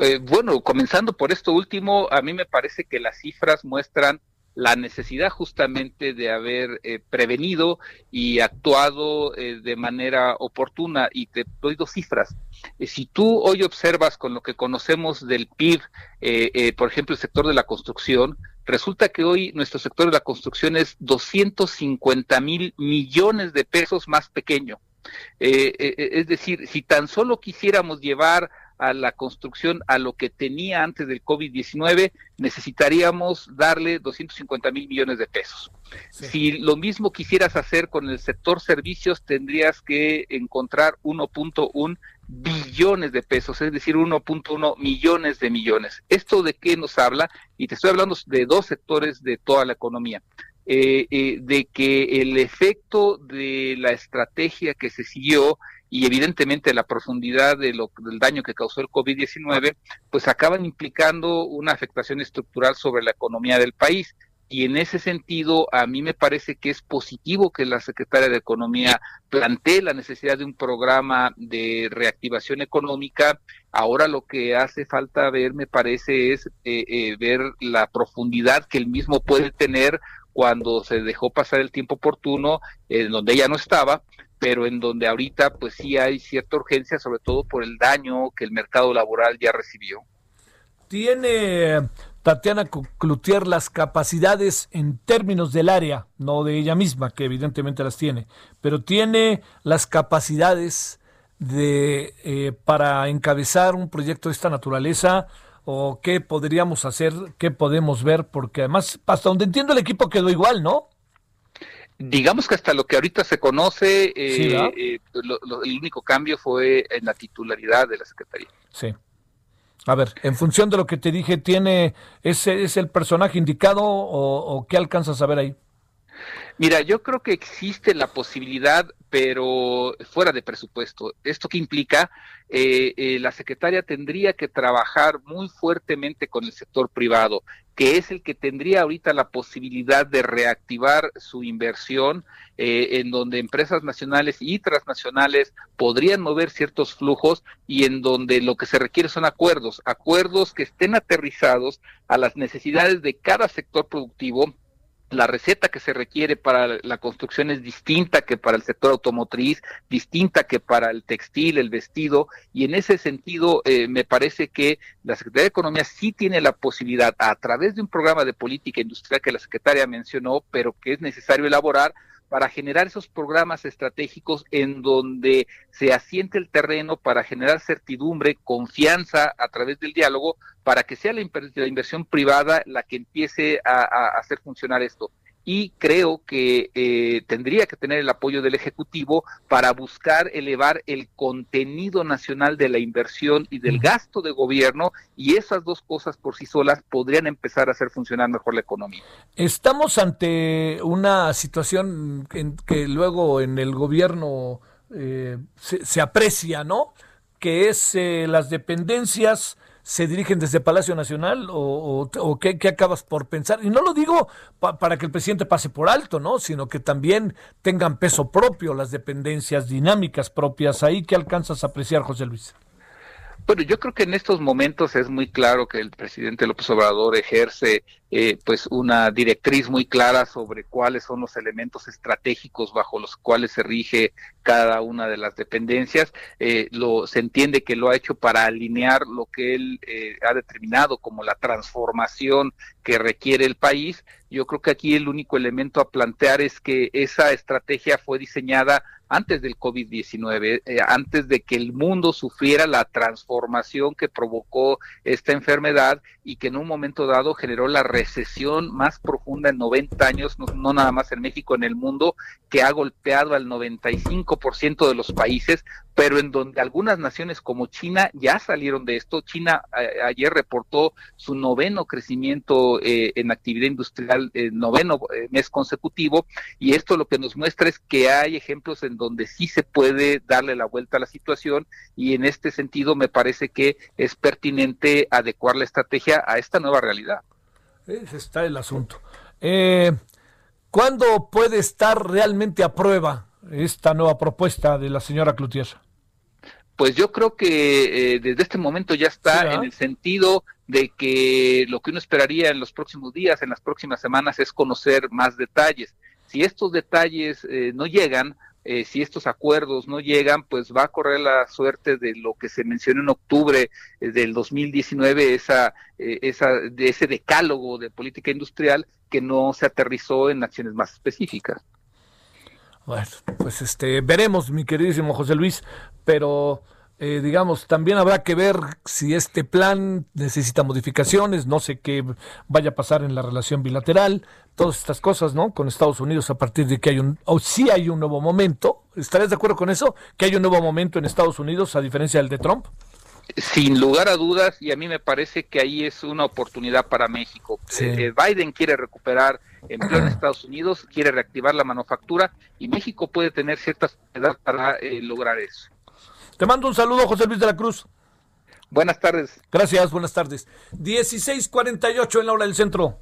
Speaker 7: Eh, bueno, comenzando por esto último, a mí me parece que las cifras muestran la necesidad justamente de haber eh, prevenido y actuado eh, de manera oportuna. Y te doy dos cifras. Eh, si tú hoy observas con lo que conocemos del PIB, por ejemplo, el sector de la construcción, resulta que hoy nuestro sector de la construcción es 250 mil millones de pesos más pequeño. es decir, si tan solo quisiéramos llevar a la construcción a lo que tenía antes del COVID-19, necesitaríamos darle 250 mil millones de pesos. Si lo mismo quisieras hacer con el sector servicios, tendrías que encontrar 1.1 billones de pesos, es decir, 1.1 millones de millones. ¿Esto de qué nos habla? Y te estoy hablando de dos sectores de toda la economía. Eh, eh, de que el efecto de la estrategia que se siguió y evidentemente la profundidad de lo, del daño que causó el COVID-19, pues acaban implicando una afectación estructural sobre la economía del país. Y en ese sentido, a mí me parece que es positivo que la secretaria de Economía plantee la necesidad de un programa de reactivación económica. Ahora lo que hace falta ver, me parece, es eh, eh, ver la profundidad que el mismo puede tener cuando se dejó pasar el tiempo oportuno, en donde ella no estaba, pero en donde ahorita pues sí hay cierta urgencia, sobre todo por el daño que el mercado laboral ya recibió.
Speaker 2: Tiene Tatiana Cloutier las capacidades en términos del área, no de ella misma, que evidentemente las tiene, pero tiene las capacidades de eh, para encabezar un proyecto de esta naturaleza o qué podríamos hacer, qué podemos ver, porque además hasta donde entiendo el equipo quedó igual, ¿no?
Speaker 7: Digamos que hasta lo que ahorita se conoce, eh, eh, el único cambio fue en la titularidad de la Secretaría.
Speaker 2: Sí. A ver, en función de lo que te dije, ¿tiene ese es el personaje indicado o, qué alcanzas a ver ahí?
Speaker 7: Mira, yo creo que existe la posibilidad, pero fuera de presupuesto. ¿Esto qué implica? Eh, eh, la secretaria tendría que trabajar muy fuertemente con el sector privado, que es el que tendría ahorita la posibilidad de reactivar su inversión, eh, en donde empresas nacionales y transnacionales podrían mover ciertos flujos y en donde lo que se requiere son acuerdos, acuerdos que estén aterrizados a las necesidades de cada sector productivo la receta que se requiere para la construcción es distinta que para el sector automotriz, distinta que para el textil, el vestido, y en ese sentido eh, me parece que la Secretaría de Economía sí tiene la posibilidad, a través de un programa de política industrial que la secretaria mencionó, pero que es necesario elaborar, para generar esos programas estratégicos en donde se asiente el terreno para generar certidumbre, confianza a través del diálogo, para que sea la, inversión privada la que empiece a hacer funcionar esto y creo que eh, tendría que tener el apoyo del Ejecutivo para buscar elevar el contenido nacional de la inversión y del gasto de gobierno y esas dos cosas por sí solas podrían empezar a hacer funcionar mejor la economía.
Speaker 2: Estamos ante una situación en que luego en el gobierno eh, se, aprecia, ¿no? Que es eh, las dependencias se dirigen desde Palacio Nacional o, o, qué, acabas por pensar? Y no lo digo para que el presidente pase por alto, ¿no? Sino que también tengan peso propio las dependencias dinámicas propias. Ahí que alcanzas a apreciar, José Luis.
Speaker 7: Bueno, yo creo que en estos momentos es muy claro que el presidente López Obrador ejerce eh, pues una directriz muy clara sobre cuáles son los elementos estratégicos bajo los cuales se rige cada una de las dependencias. Eh, lo se entiende que lo ha hecho para alinear lo que él eh, ha determinado como la transformación que requiere el país. Yo creo que aquí el único elemento a plantear es que esa estrategia fue diseñada antes del COVID-19, eh, antes de que el mundo sufriera la transformación que provocó esta enfermedad y que en un momento dado generó la recesión más profunda en 90 años, no, nada más en México, en el mundo, que ha golpeado al 95% de los países, pero en donde algunas naciones como China ya salieron de esto. China ayer reportó su noveno crecimiento eh, en actividad industrial, eh, noveno mes consecutivo, y esto lo que nos muestra es que hay ejemplos en donde sí se puede darle la vuelta a la situación y en este sentido me parece que es pertinente adecuar la estrategia a esta nueva realidad.
Speaker 2: Ese está el asunto. Eh, ¿Cuándo puede estar realmente a prueba esta nueva propuesta de la señora Cloutier?
Speaker 7: Pues yo creo que eh, desde este momento ya está en el sentido de que lo que uno esperaría en los próximos días, en las próximas semanas, es conocer más detalles. Si estos detalles eh, no llegan, eh, si estos acuerdos no llegan, pues va a correr la suerte de lo que se mencionó en octubre eh, del 2019, esa, eh, esa, de ese decálogo de política industrial que no se aterrizó en acciones más específicas.
Speaker 2: Bueno, pues este, veremos, mi queridísimo José Luis, pero Eh, digamos, también habrá que ver si este plan necesita modificaciones, no sé qué vaya a pasar en la relación bilateral, todas estas cosas, ¿no? Con Estados Unidos a partir de que hay un, o si hay un nuevo momento. ¿Estarías de acuerdo con eso? Que hay un nuevo momento en Estados Unidos a diferencia del de Trump.
Speaker 7: Sin lugar a dudas, y a mí me parece que ahí es una oportunidad para México.
Speaker 2: Sí.
Speaker 7: Eh, Biden quiere recuperar empleo en Estados Unidos, quiere reactivar la manufactura y México puede tener ciertas oportunidades para eh, lograr eso.
Speaker 2: Te mando un saludo, José Luis de la Cruz.
Speaker 7: Buenas tardes.
Speaker 2: Gracias, buenas tardes. 16:48 en la hora del centro.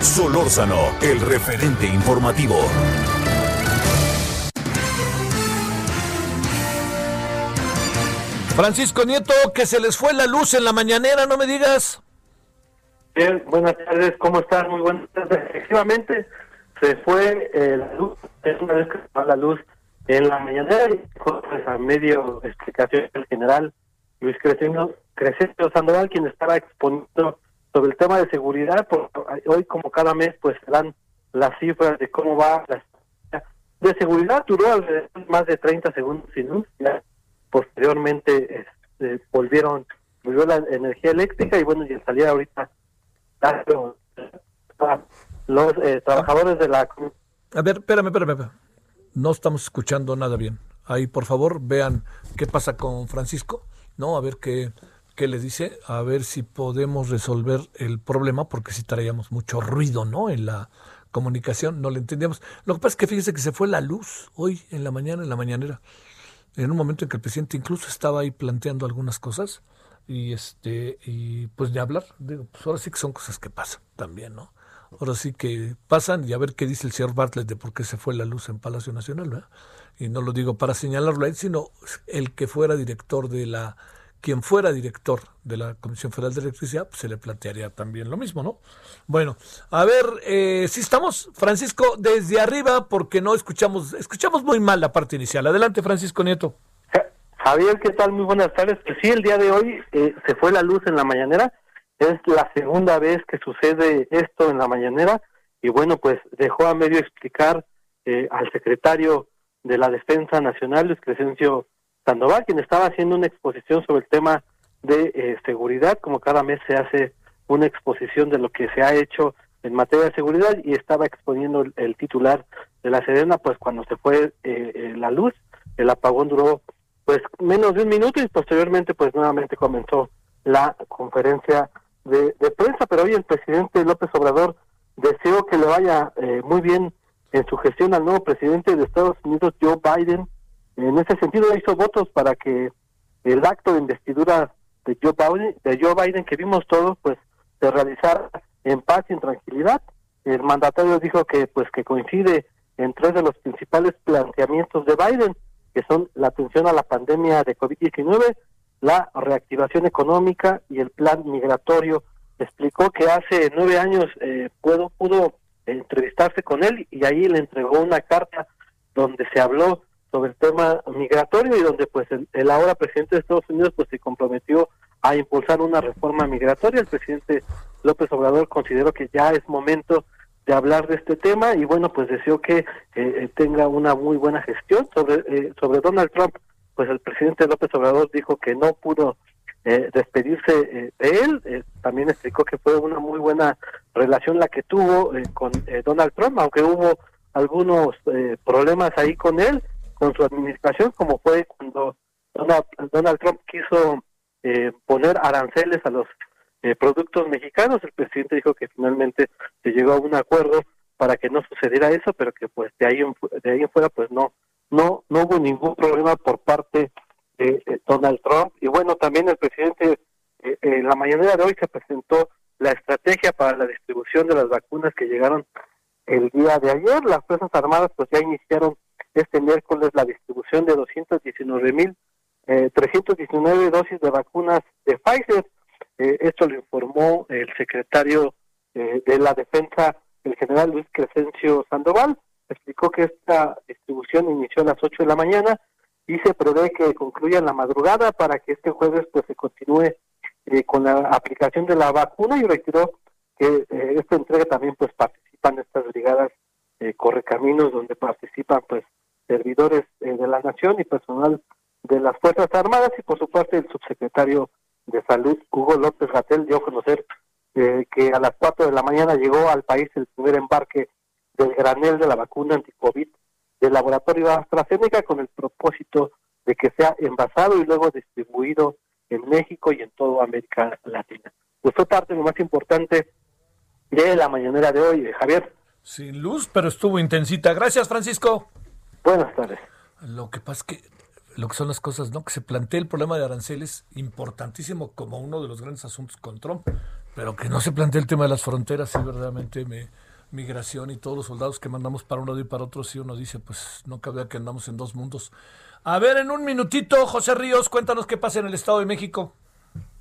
Speaker 1: Solórzano, el referente informativo.
Speaker 2: Francisco Nieto, que se les fue la luz en la mañanera, no me digas.
Speaker 8: Bien, buenas tardes, ¿cómo están? Muy buenas tardes. Efectivamente, se fue eh, la luz, es una vez que se va la luz en la dejó, pues, a medio explicación el general Luis Crescencio, Crescencio Sandoval, quien estaba exponiendo sobre el tema de seguridad. Por, hoy, como cada mes, pues dan las cifras de cómo va la de seguridad. Duró más de 30 segundos sin luz. Posteriormente este, volvieron, volvió la energía eléctrica y bueno, y al salir ahorita los eh, trabajadores de la
Speaker 2: A ver, espérame, espérame, espérame. No estamos escuchando nada bien. Ahí, por favor, vean qué pasa con Francisco, ¿no? A ver qué, qué le dice, a ver si podemos resolver el problema, porque si traíamos mucho ruido, ¿no? En la comunicación, no le entendíamos. Lo que pasa es que fíjese que se fue la luz hoy en la mañana, en la mañanera, en un momento en que el presidente incluso estaba ahí planteando algunas cosas y este y pues de hablar digo pues ahora sí que son cosas que pasan también no ahora sí que pasan y a ver qué dice el señor Bartlett de por qué se fue la luz en Palacio Nacional ¿verdad? y no lo digo para señalarlo a él sino el que fuera director de la quien fuera director de la Comisión Federal de Electricidad pues se le plantearía también lo mismo no bueno a ver eh, si estamos Francisco desde arriba porque no escuchamos escuchamos muy mal la parte inicial adelante Francisco Nieto
Speaker 8: Javier, ¿qué tal? Muy buenas tardes. Pues sí, el día de hoy eh, se fue la luz en la mañanera. Es la segunda vez que sucede esto en la mañanera. Y bueno, pues dejó a medio explicar eh, al secretario de la Defensa Nacional, Luis Crescencio Sandoval, quien estaba haciendo una exposición sobre el tema de eh, seguridad. Como cada mes se hace una exposición de lo que se ha hecho en materia de seguridad y estaba exponiendo el, el titular de la Serena, pues cuando se fue eh, eh, la luz, el apagón duró pues menos de un minuto y posteriormente pues nuevamente comenzó la conferencia de, prensa, pero hoy el presidente López Obrador deseó que le vaya eh, muy bien en su gestión al nuevo presidente de Estados Unidos, Joe Biden. En ese sentido hizo votos para que el acto de investidura de Joe Biden, de Joe Biden que vimos todos, pues se realizara en paz y en tranquilidad. El mandatario dijo que pues que coincide en tres de los principales planteamientos de Biden, que son la atención a la pandemia de COVID-19, la reactivación económica y el plan migratorio. Explicó que hace nueve años eh, pudo, pudo entrevistarse con él y ahí le entregó una carta donde se habló sobre el tema migratorio y donde pues el, ahora presidente de Estados Unidos pues se comprometió a impulsar una reforma migratoria. El presidente López Obrador consideró que ya es momento de hablar de este tema y bueno pues deseo que eh, tenga una muy buena gestión sobre eh, sobre Donald Trump pues el presidente López Obrador dijo que no pudo eh, despedirse eh, de él eh, también explicó que fue una muy buena relación la que tuvo eh, con eh, Donald Trump aunque hubo algunos problemas ahí con él con su administración como fue cuando Donald, Donald Trump quiso poner aranceles a los productos mexicanos. El presidente dijo que finalmente se llegó a un acuerdo para que no sucediera eso, pero que pues de ahí en, de ahí en fuera pues no no no hubo ningún problema por parte de, de Donald Trump. Y bueno, también el presidente eh, en la mañana de hoy se presentó la estrategia para la distribución de las vacunas que llegaron el día de ayer. Las Fuerzas Armadas pues ya iniciaron este miércoles la distribución de 219 mil eh, 319 dosis de vacunas de Pfizer. Eh, esto lo informó el secretario eh, de la Defensa, el general Luis Crescencio Sandoval. Explicó que esta distribución inició a las 8 de la mañana y se prevé que concluya en la madrugada para que este jueves pues se continúe eh, con la aplicación de la vacuna y retiró que eh, esta entrega también pues participan estas brigadas eh, correcaminos donde participan pues servidores eh, de la nación y personal de las Fuerzas Armadas y por su parte el subsecretario de Salud, Hugo López Gatel, dio a conocer eh, que a las 4 de la mañana llegó al país el primer embarque del granel de la vacuna anticovid del laboratorio AstraZeneca con el propósito de que sea envasado y luego distribuido en México y en toda América Latina. Pues fue parte de lo más importante de la mañanera de hoy, Javier.
Speaker 2: Sin luz, pero estuvo intensita. Gracias, Francisco.
Speaker 8: Buenas tardes.
Speaker 2: Lo que pasa es que lo que son las cosas, ¿no? Que se plantea el problema de aranceles importantísimo como uno de los grandes asuntos con Trump, pero que no se plantea el tema de las fronteras, y verdaderamente me, migración y todos los soldados que mandamos para un lado y para otro, si uno dice, pues no cabe que andamos en dos mundos. A ver, en un minutito, José Ríos, cuéntanos qué pasa en el Estado de México.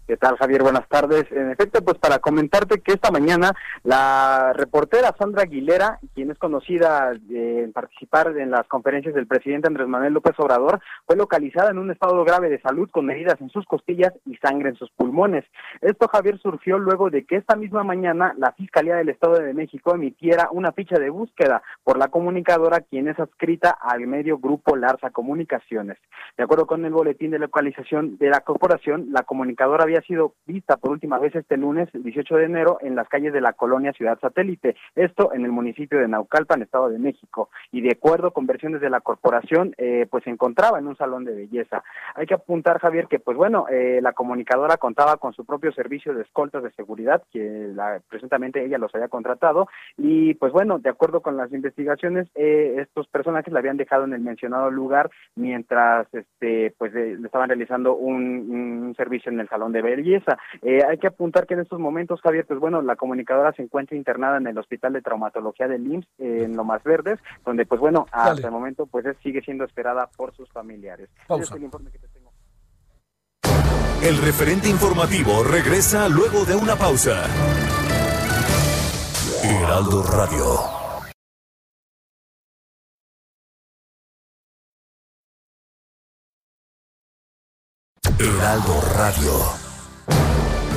Speaker 9: ¿Qué tal, Javier? Buenas tardes. En efecto, pues para comentarte que esta mañana la reportera Sandra Aguilera, quien es conocida en participar en las conferencias del presidente Andrés Manuel López Obrador, fue localizada en un estado grave de salud con heridas en sus costillas y sangre en sus pulmones. Esto, Javier, surgió luego de que esta misma mañana la Fiscalía del Estado de México emitiera una ficha de búsqueda por la comunicadora, quien es adscrita al medio Grupo Larsa Comunicaciones. De acuerdo con el boletín de localización de la corporación, la comunicadora había sido vista por última vez este lunes 18 de enero en las calles de la colonia Ciudad Satélite, esto en el municipio de Naucalpan, Estado de México, y de acuerdo con versiones de la corporación, eh, pues se encontraba en un salón de belleza. Hay que apuntar, Javier, que pues bueno, eh, la comunicadora contaba con su propio servicio de escoltas de seguridad, que la, presuntamente ella los había contratado, y pues bueno, de acuerdo con las investigaciones, eh, estos personajes la habían dejado en el mencionado lugar mientras este pues le estaban realizando un, un servicio en el salón de belleza. Eh, hay que apuntar que en estos momentos, Javier, pues bueno, la comunicadora se encuentra internada en el Hospital de Traumatología del IMSS, eh, en Lomas Verdes, donde pues bueno, hasta el momento pues sigue siendo esperada por sus familiares.
Speaker 6: Es el, informe que te tengo. el referente informativo regresa luego de una pausa. Heraldo Radio. Heraldo Radio.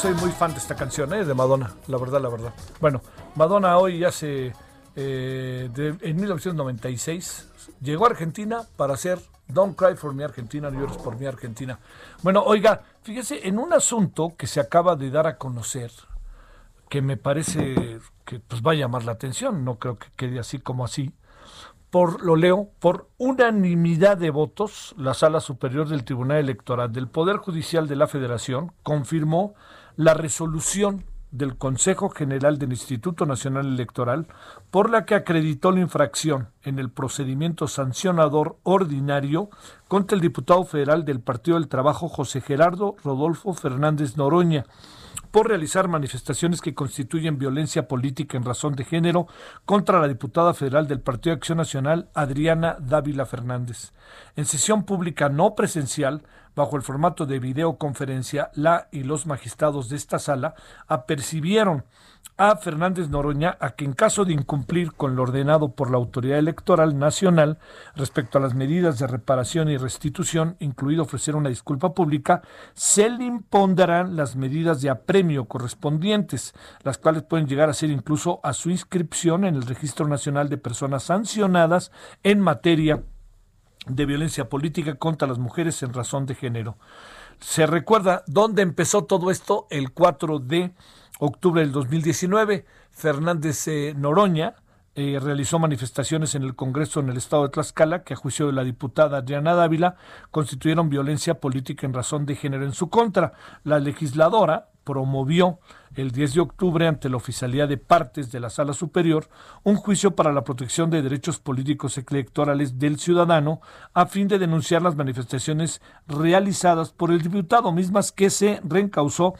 Speaker 2: Soy muy fan de esta canción, ¿eh? de Madonna, la verdad, la verdad. Bueno, Madonna hoy hace, eh, en 1996, llegó a Argentina para hacer Don't Cry for Me Argentina, no llores por mi Argentina. Bueno, oiga, fíjese, en un asunto que se acaba de dar a conocer, que me parece que pues, va a llamar la atención, no creo que quede así como así, por, lo leo, por unanimidad de votos, la Sala Superior del Tribunal Electoral del Poder Judicial de la Federación confirmó la resolución del Consejo General del Instituto Nacional Electoral por la que acreditó la infracción en el procedimiento sancionador ordinario contra el diputado federal del Partido del Trabajo José Gerardo Rodolfo Fernández Noroña por realizar manifestaciones que constituyen violencia política en razón de género contra la diputada federal del Partido de Acción Nacional, Adriana Dávila Fernández. En sesión pública no presencial, bajo el formato de videoconferencia, la y los magistrados de esta sala apercibieron a Fernández Noroña a que en caso de incumplir con lo ordenado por la Autoridad Electoral Nacional respecto a las medidas de reparación y restitución, incluido ofrecer una disculpa pública, se le impondrán las medidas de apremio correspondientes, las cuales pueden llegar a ser incluso a su inscripción en el Registro Nacional de Personas Sancionadas en materia de violencia política contra las mujeres en razón de género. Se recuerda dónde empezó todo esto el 4 de octubre del 2019. Fernández eh, Noroña eh, realizó manifestaciones en el Congreso en el estado de Tlaxcala que a juicio de la diputada Adriana Dávila constituyeron violencia política en razón de género en su contra. La legisladora promovió el 10 de octubre ante la Oficialía de Partes de la Sala Superior un juicio para la protección de derechos políticos electorales del ciudadano a fin de denunciar las manifestaciones realizadas por el diputado, mismas que se reencausó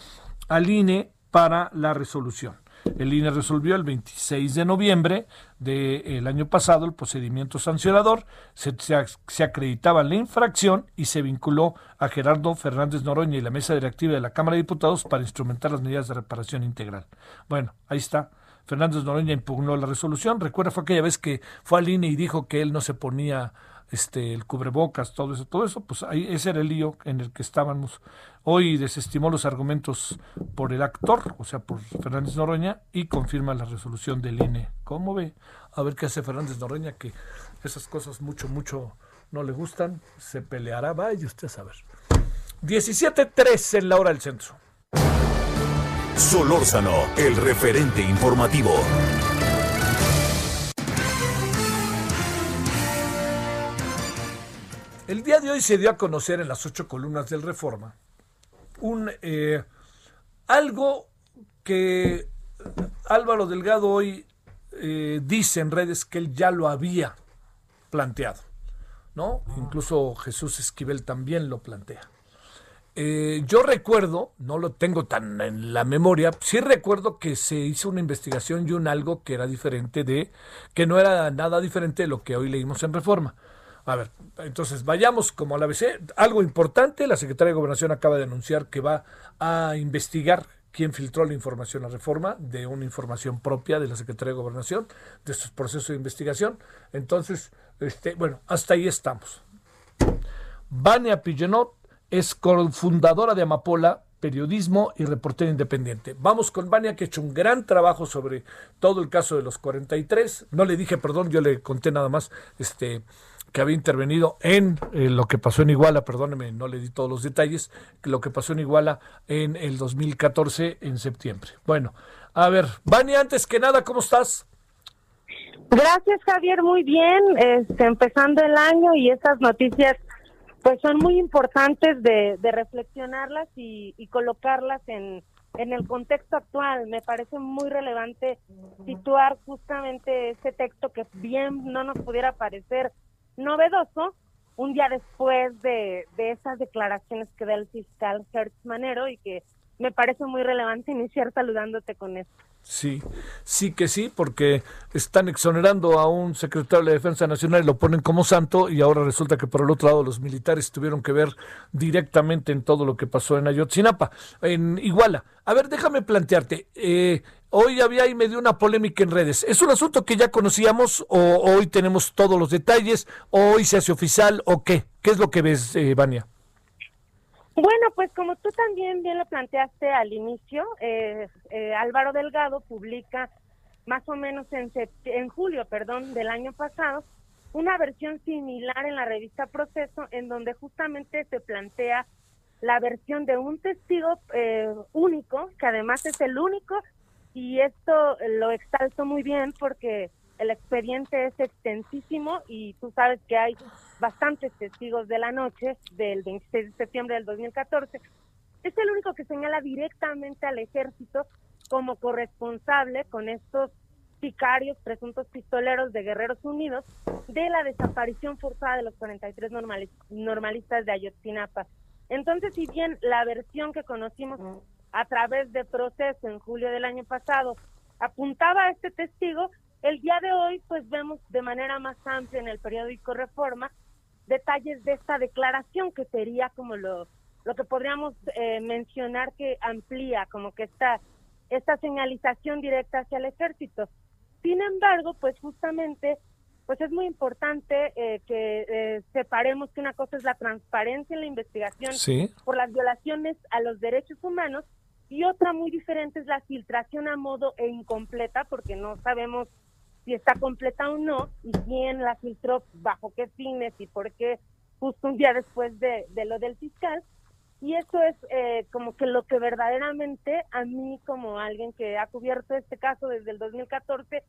Speaker 2: al INE para la resolución. El INE resolvió el 26 de noviembre del año pasado el procedimiento sancionador, se, se, acreditaba la infracción y se vinculó a Gerardo Fernández Noroña y la mesa directiva de la Cámara de Diputados para instrumentar las medidas de reparación integral. Bueno, ahí está. Fernández Noroña impugnó la resolución. Recuerda, fue aquella vez que fue al INE y dijo que él no se ponía este el cubrebocas, todo eso, todo eso, pues ahí ese era el lío en el que estábamos. Hoy desestimó los argumentos por el actor, o sea, por Fernández Noroña, y confirma la resolución del INE. ¿Cómo ve? A ver qué hace Fernández Noroña, que esas cosas mucho, mucho no le gustan, se peleará, vaya usted a saber. 17.3 en la hora del centro.
Speaker 1: Solórzano, el referente informativo.
Speaker 2: El día de hoy se dio a conocer en las ocho columnas del Reforma un eh, algo que Álvaro Delgado hoy eh, dice en redes que él ya lo había planteado, ¿no? Incluso Jesús Esquivel también lo plantea. Eh, yo recuerdo, no lo tengo tan en la memoria, sí recuerdo que se hizo una investigación y un algo que era diferente de, que no era nada diferente de lo que hoy leímos en Reforma. A ver, entonces vayamos como a la ABC. Algo importante, la Secretaría de Gobernación acaba de anunciar que va a investigar quién filtró la información a reforma de una información propia de la Secretaría de Gobernación, de estos procesos de investigación. Entonces, este, bueno, hasta ahí estamos. Vania Pillenot es cofundadora de Amapola, periodismo y reportero independiente. Vamos con Vania, que ha hecho un gran trabajo sobre todo el caso de los 43. No le dije, perdón, yo le conté nada más este que había intervenido en eh, lo que pasó en Iguala, perdóneme, no le di todos los detalles, lo que pasó en Iguala en el 2014, en septiembre. Bueno, a ver, Vania, antes que nada, ¿cómo estás?
Speaker 10: Gracias, Javier, muy bien, este, empezando el año y estas noticias pues son muy importantes de, reflexionarlas y, y colocarlas en, en el contexto actual. Me parece muy relevante situar justamente ese texto que bien no nos pudiera parecer novedoso un día después de, de esas declaraciones que da el fiscal Hertz Manero y que me parece muy relevante iniciar saludándote con esto.
Speaker 2: Sí, sí que sí, porque están exonerando a un secretario de Defensa Nacional y lo ponen como santo y ahora resulta que por el otro lado los militares tuvieron que ver directamente en todo lo que pasó en Ayotzinapa, en Iguala. A ver, déjame plantearte, eh, hoy había ahí medio una polémica en redes. ¿Es un asunto que ya conocíamos o hoy tenemos todos los detalles o hoy se hace oficial o qué? ¿Qué es lo que ves, eh, Vania?
Speaker 10: Bueno, pues como tú también bien lo planteaste al inicio, eh, eh, Álvaro Delgado publica más o menos en, en julio, perdón, del año pasado, una versión similar en la revista Proceso, en donde justamente se plantea la versión de un testigo eh, único, que además es el único, y esto lo exalto muy bien porque el expediente es extensísimo y tú sabes que hay bastantes testigos de la noche del 26 de septiembre del 2014. Es el único que señala directamente al ejército como corresponsable con estos sicarios, presuntos pistoleros de Guerreros Unidos, de la desaparición forzada de los 43 normalistas de Ayotzinapa. Entonces, si bien la versión que conocimos a través de proceso en julio del año pasado apuntaba a este testigo, el día de hoy, pues vemos de manera más amplia en el periódico Reforma detalles de esta declaración que sería como lo, lo que podríamos eh, mencionar que amplía como que esta, esta señalización directa hacia el ejército. Sin embargo, pues justamente, pues es muy importante eh, que eh, separemos que una cosa es la transparencia en la investigación por las violaciones a los derechos humanos y otra muy diferente es la filtración a modo e incompleta porque no sabemos si está completa o no y quién la filtró, bajo qué fines y por qué justo un día después de, lo del fiscal. Y eso es eh, como que lo que verdaderamente a mí como alguien que ha cubierto este caso desde el 2014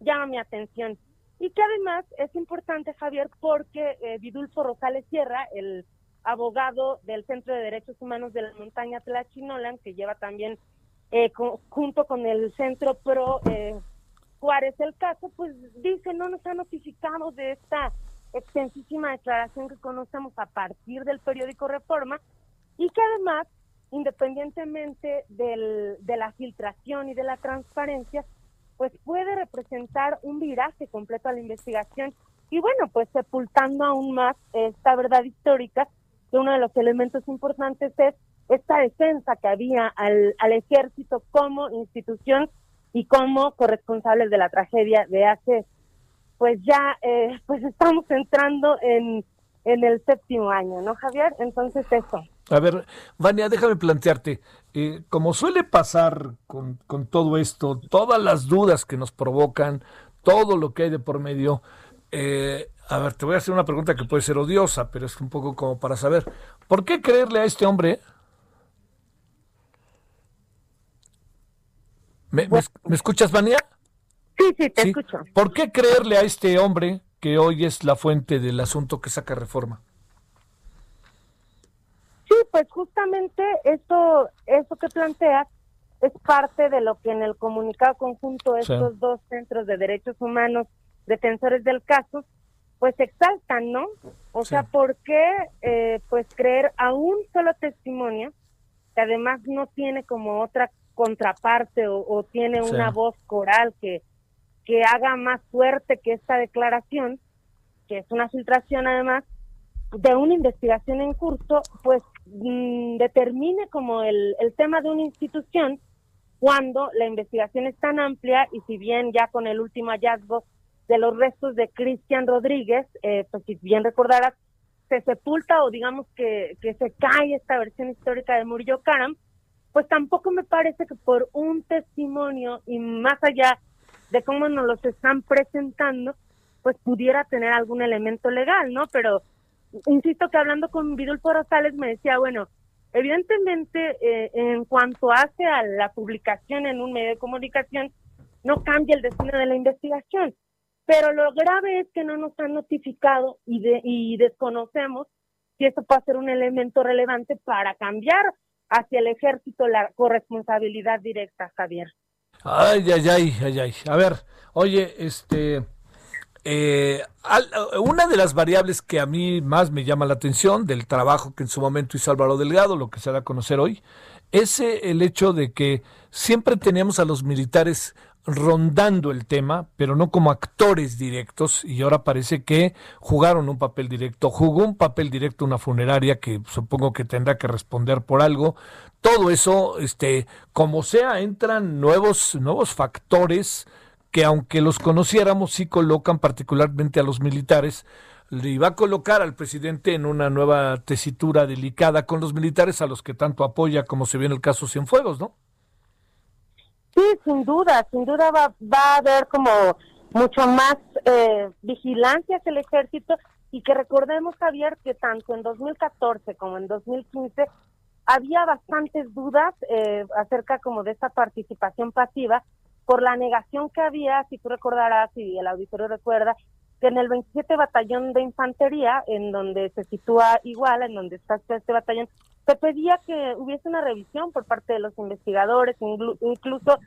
Speaker 10: llama mi atención. Y que además es importante, Javier, porque eh, Vidulfo Rosales Sierra, el abogado del Centro de Derechos Humanos de la Montaña Tlachinolan, que lleva también eh, junto con el Centro Pro eh, Juárez. El caso, pues dice, no nos ha notificado de esta extensísima declaración que conocemos a partir del periódico Reforma y que además independientemente del, de la filtración y de la transparencia, pues puede representar un viraje completo a la investigación y bueno, pues sepultando aún más esta verdad histórica, uno de los elementos importantes es esta defensa que había al, al ejército como institución y como corresponsables de la tragedia de hace, pues ya, eh, pues estamos entrando en, en el séptimo año, ¿no, Javier? Entonces eso.
Speaker 2: A ver, Vania, déjame plantearte, eh, como suele pasar con, con todo esto, todas las dudas que nos provocan, todo lo que hay de por medio, eh, a ver, te voy a hacer una pregunta que puede ser odiosa, pero es un poco como para saber, ¿por qué creerle a este hombre? ¿Me, me, me escuchas, Vania?
Speaker 10: Sí, sí, te escucho.
Speaker 2: ¿Por qué creerle a este hombre que hoy es la fuente del asunto que saca reforma?
Speaker 10: Sí, pues justamente esto, eso que planteas es parte de lo que en el comunicado conjunto estos
Speaker 2: Sí.
Speaker 10: dos centros de derechos humanos defensores del caso, pues exaltan, ¿no? O sea, ¿por qué eh, pues creer a un solo testimonio que además no tiene como otra contraparte o, o tiene
Speaker 11: Sí.
Speaker 10: una voz coral que, que haga más fuerte que esta declaración, que es una filtración además de una investigación en curso, pues mm, determine como el, el tema de una institución cuando la investigación es tan amplia y si bien ya con el último hallazgo de los restos de Cristian Rodríguez, eh, pues si bien recordarás, se sepulta o digamos que, que se cae esta versión histórica de Murillo Karam, pues tampoco me parece que por un testimonio y más allá de cómo nos los están presentando, pues pudiera tener algún elemento legal, ¿no? Pero insisto que hablando con Vidulfo Rosales me decía, bueno, evidentemente eh, en cuanto hace a la publicación en un medio de comunicación, no cambia el destino de la investigación. Pero lo grave es que no nos han notificado y, de, y desconocemos si esto puede ser un elemento relevante para cambiar hacia el ejército la corresponsabilidad directa, Javier.
Speaker 2: Ay, ay, ay, ay, ay. A ver, oye, este, eh, una de las variables que a mí más me llama la atención del trabajo que en su momento hizo Álvaro Delgado, lo que se da a conocer hoy, es eh, el hecho de que siempre teníamos a los militares rondando el tema, pero no como actores directos, y ahora parece que jugaron un papel directo. Jugó un papel directo una funeraria que supongo que tendrá que responder por algo. Todo eso, este, como sea, entran nuevos, nuevos factores que aunque los conociéramos, sí colocan particularmente a los militares. Le va a colocar al presidente en una nueva tesitura delicada con los militares a los que tanto apoya, como se vio en el caso Cienfuegos, ¿no?
Speaker 10: Sí, sin duda, sin duda va, va a haber como mucho más eh, vigilancia hacia el ejército y que recordemos, Javier, que tanto en 2014 como en 2015 había bastantes dudas eh, acerca como de esta participación pasiva por la negación que había, si tú recordarás y el auditorio recuerda, que en el 27 Batallón de Infantería, en donde se sitúa igual, en donde está este batallón, se pedía que hubiese una revisión por parte de los investigadores, inclu- incluso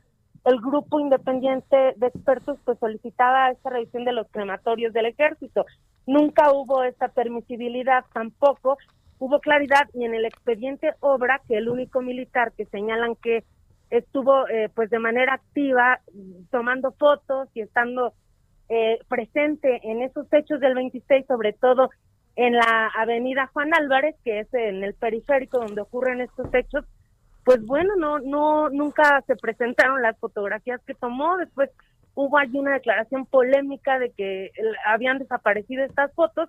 Speaker 10: el grupo independiente de expertos pues solicitaba esta revisión de los crematorios del ejército. Nunca hubo esta permisibilidad tampoco, hubo claridad y en el expediente obra que el único militar que señalan que estuvo eh, pues de manera activa tomando fotos y estando eh, presente en esos hechos del 26, sobre todo en la avenida Juan Álvarez, que es en el periférico donde ocurren estos hechos, pues bueno, no, no, nunca se presentaron las fotografías que tomó, después hubo allí una declaración polémica de que habían desaparecido estas fotos.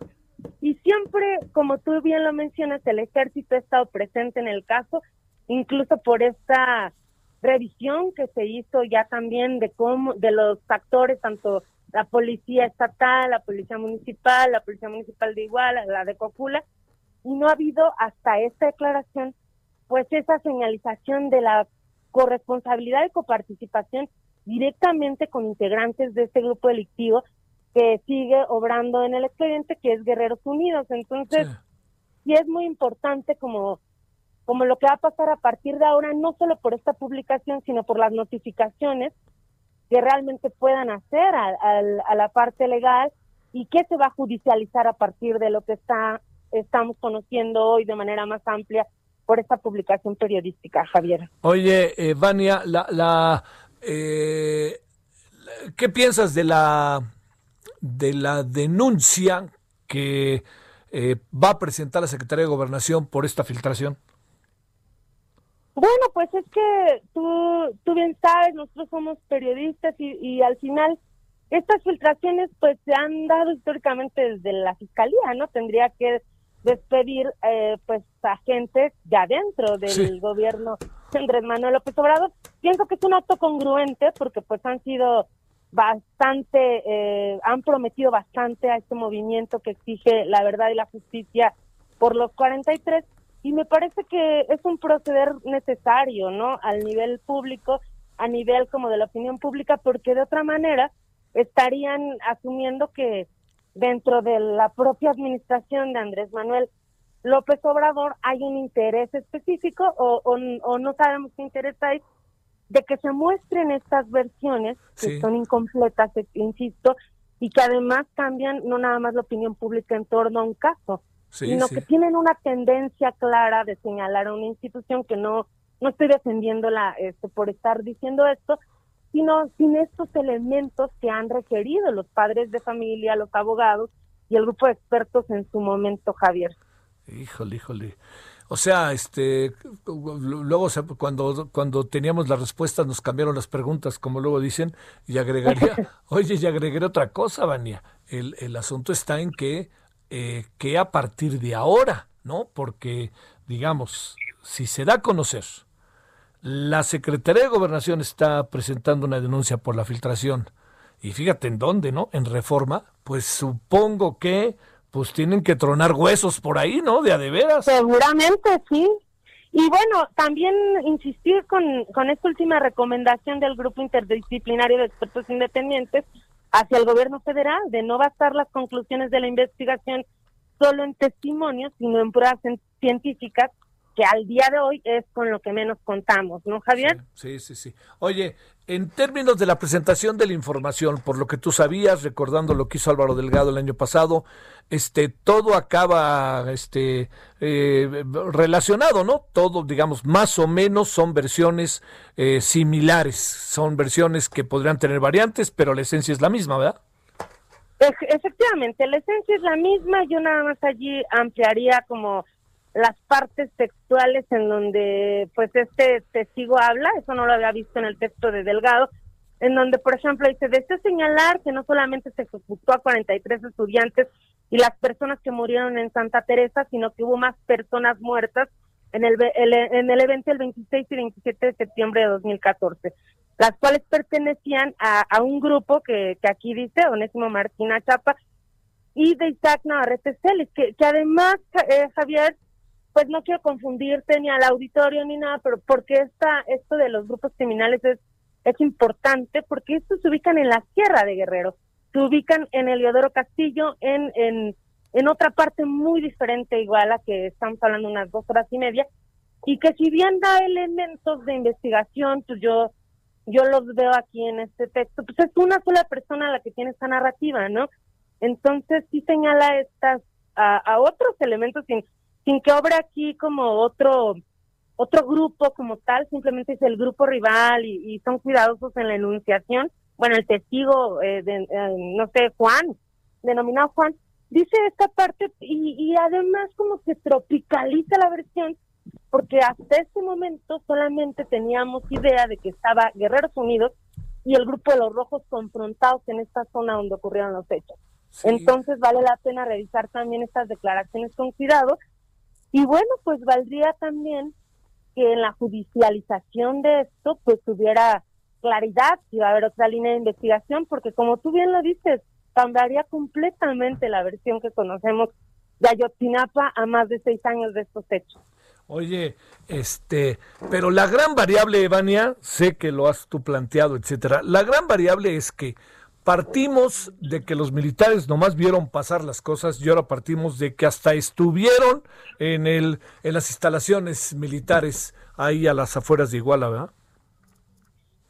Speaker 10: Y siempre, como tú bien lo mencionas, el ejército ha estado presente en el caso, incluso por esta revisión que se hizo ya también de cómo, de los actores, tanto la policía estatal, la policía municipal, la policía municipal de Iguala, la de Cocula, y no ha habido hasta esta declaración, pues esa señalización de la corresponsabilidad y coparticipación directamente con integrantes de este grupo delictivo que sigue obrando en el expediente, que es Guerreros Unidos. Entonces, sí es muy importante como como lo que va a pasar a partir de ahora, no solo por esta publicación, sino por las notificaciones que realmente puedan hacer a, a- a la parte legal y que se va a judicializar a partir de lo que está estamos conociendo hoy de manera más amplia por esta publicación periodística, Javier.
Speaker 2: Oye, eh, Vania, la, la, eh, ¿qué piensas de la de la denuncia que eh, va a presentar la Secretaría de Gobernación por esta filtración?
Speaker 10: Bueno, pues es que tú, tú bien sabes, nosotros somos periodistas y, y al final estas filtraciones pues se han dado históricamente desde la fiscalía, ¿no? Tendría que despedir eh, pues a gente de adentro del
Speaker 11: Sí.
Speaker 10: gobierno de Andrés Manuel López Obrador. Pienso que es un acto congruente porque pues han sido bastante, eh, han prometido bastante a este movimiento que exige la verdad y la justicia por los 43 y me parece que es un proceder necesario, ¿no? Al nivel público, a nivel como de la opinión pública, porque de otra manera estarían asumiendo que dentro de la propia administración de Andrés Manuel López Obrador hay un interés específico o, o, o no sabemos qué interés hay de que se muestren estas versiones que son incompletas, insisto, y que además cambian no nada más la opinión pública en torno a un caso,
Speaker 11: Sí,
Speaker 10: sino
Speaker 11: sí.
Speaker 10: que tienen una tendencia clara de señalar a una institución que no no estoy defendiéndola este, por estar diciendo esto, sino sin estos elementos que han requerido los padres de familia, los abogados y el grupo de expertos en su momento, Javier.
Speaker 2: Híjole, híjole. O sea, este, luego se- cuando, cuando teníamos las respuestas nos cambiaron las preguntas, como luego dicen, y agregaría, [laughs] oye, y agregaré otra cosa, Vania. El, el asunto está en que, eh, que a partir de ahora, ¿no? Porque, digamos, si se da a conocer, la Secretaría de Gobernación está presentando una denuncia por la filtración, y fíjate en dónde, ¿no? En reforma, pues supongo que pues tienen que tronar huesos por ahí, ¿no? De a de veras.
Speaker 10: Seguramente, sí. Y bueno, también insistir con, con esta última recomendación del Grupo Interdisciplinario de Expertos Independientes hacia el gobierno federal, de no basar las conclusiones de la investigación solo en testimonios, sino en pruebas cien- científicas, que al día de hoy es con lo que menos contamos, ¿no, Javier?
Speaker 2: Sí, sí, sí. Oye, en términos de la presentación de la información, por lo que tú sabías, recordando lo que hizo Álvaro Delgado el año pasado, este, todo acaba, este, eh, relacionado, ¿no? Todo, digamos, más o menos son versiones eh, similares, son versiones que podrían tener variantes, pero la esencia es la misma, ¿verdad?
Speaker 10: Ef- Efectivamente, la esencia es la misma, yo nada más allí ampliaría como las partes textuales en donde pues este testigo habla, eso no lo había visto en el texto de Delgado, en donde por ejemplo dice, deseo señalar que no solamente se ejecutó a 43 estudiantes y las personas que murieron en Santa Teresa, sino que hubo más personas muertas en el, el- en el evento el 26 y 27 de septiembre de 2014, las cuales pertenecían a, a un grupo que, que aquí dice Onésimo Martina Chapa y de Isaac Navarrete Celis, que, que además, eh, Javier, pues no quiero confundirte ni al auditorio ni nada, pero porque esta, esto de los grupos criminales es, es importante, porque estos se ubican en la Sierra de Guerrero, se ubican en Eliodoro Castillo, en, en, en otra parte muy diferente igual a que estamos hablando unas dos horas y media, y que si bien da elementos de investigación, pues yo, yo los veo aquí en este texto, pues es una sola persona la que tiene esta narrativa, ¿no? Entonces sí señala estas, a, a otros elementos sin, que obre aquí como otro, otro grupo como tal, simplemente es el grupo rival y, y son cuidadosos en la enunciación. Bueno, el testigo, eh, de, eh, no sé, Juan, denominado Juan, dice esta parte y, y además como que tropicaliza la versión porque hasta este momento solamente teníamos idea de que estaba Guerreros Unidos y el grupo de los rojos confrontados en esta zona donde ocurrieron los hechos. Entonces vale la pena revisar también estas declaraciones con cuidado y bueno, pues valdría también que en la judicialización de esto pues tuviera claridad si va a haber otra línea de investigación porque como tú bien lo dices, cambiaría completamente la versión que conocemos de Ayotzinapa a más de seis años de estos hechos.
Speaker 2: Oye, este, pero la gran variable, Evania, sé que lo has tú planteado, etcétera. La gran variable es que partimos de que los militares nomás vieron pasar las cosas y ahora partimos de que hasta estuvieron en el en las instalaciones militares ahí a las afueras de Iguala, ¿verdad?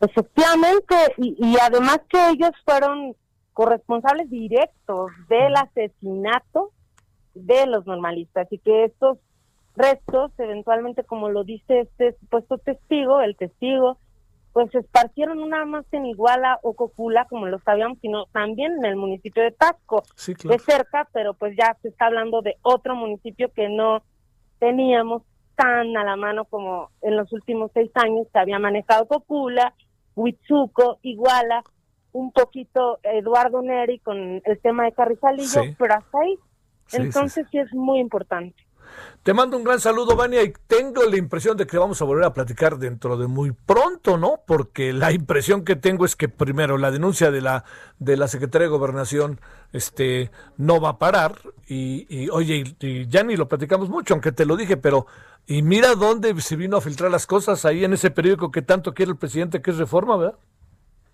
Speaker 10: Efectivamente, y, y además que ellos fueron corresponsables directos del asesinato de los normalistas y que estos restos, eventualmente como lo dice este supuesto testigo, el testigo, pues se esparcieron no nada más en Iguala o Cocula, como lo sabíamos, sino también en el municipio de Tasco, de cerca, pero pues ya se está hablando de otro municipio que no teníamos tan a la mano como en los últimos seis años se había manejado Cocula, Huitzuco, Iguala, un poquito Eduardo Neri con el tema de Carrizalillo, pero hasta ahí. Entonces sí es muy importante.
Speaker 2: Te mando un gran saludo, Vania, y tengo la impresión de que vamos a volver a platicar dentro de muy pronto, ¿no? Porque la impresión que tengo es que primero la denuncia de la de la Secretaría de Gobernación este no va a parar y, oye, y, ya ni lo platicamos mucho, aunque te lo dije, pero y mira dónde se vino a filtrar las cosas ahí en ese periódico que tanto quiere el presidente que es Reforma, ¿verdad?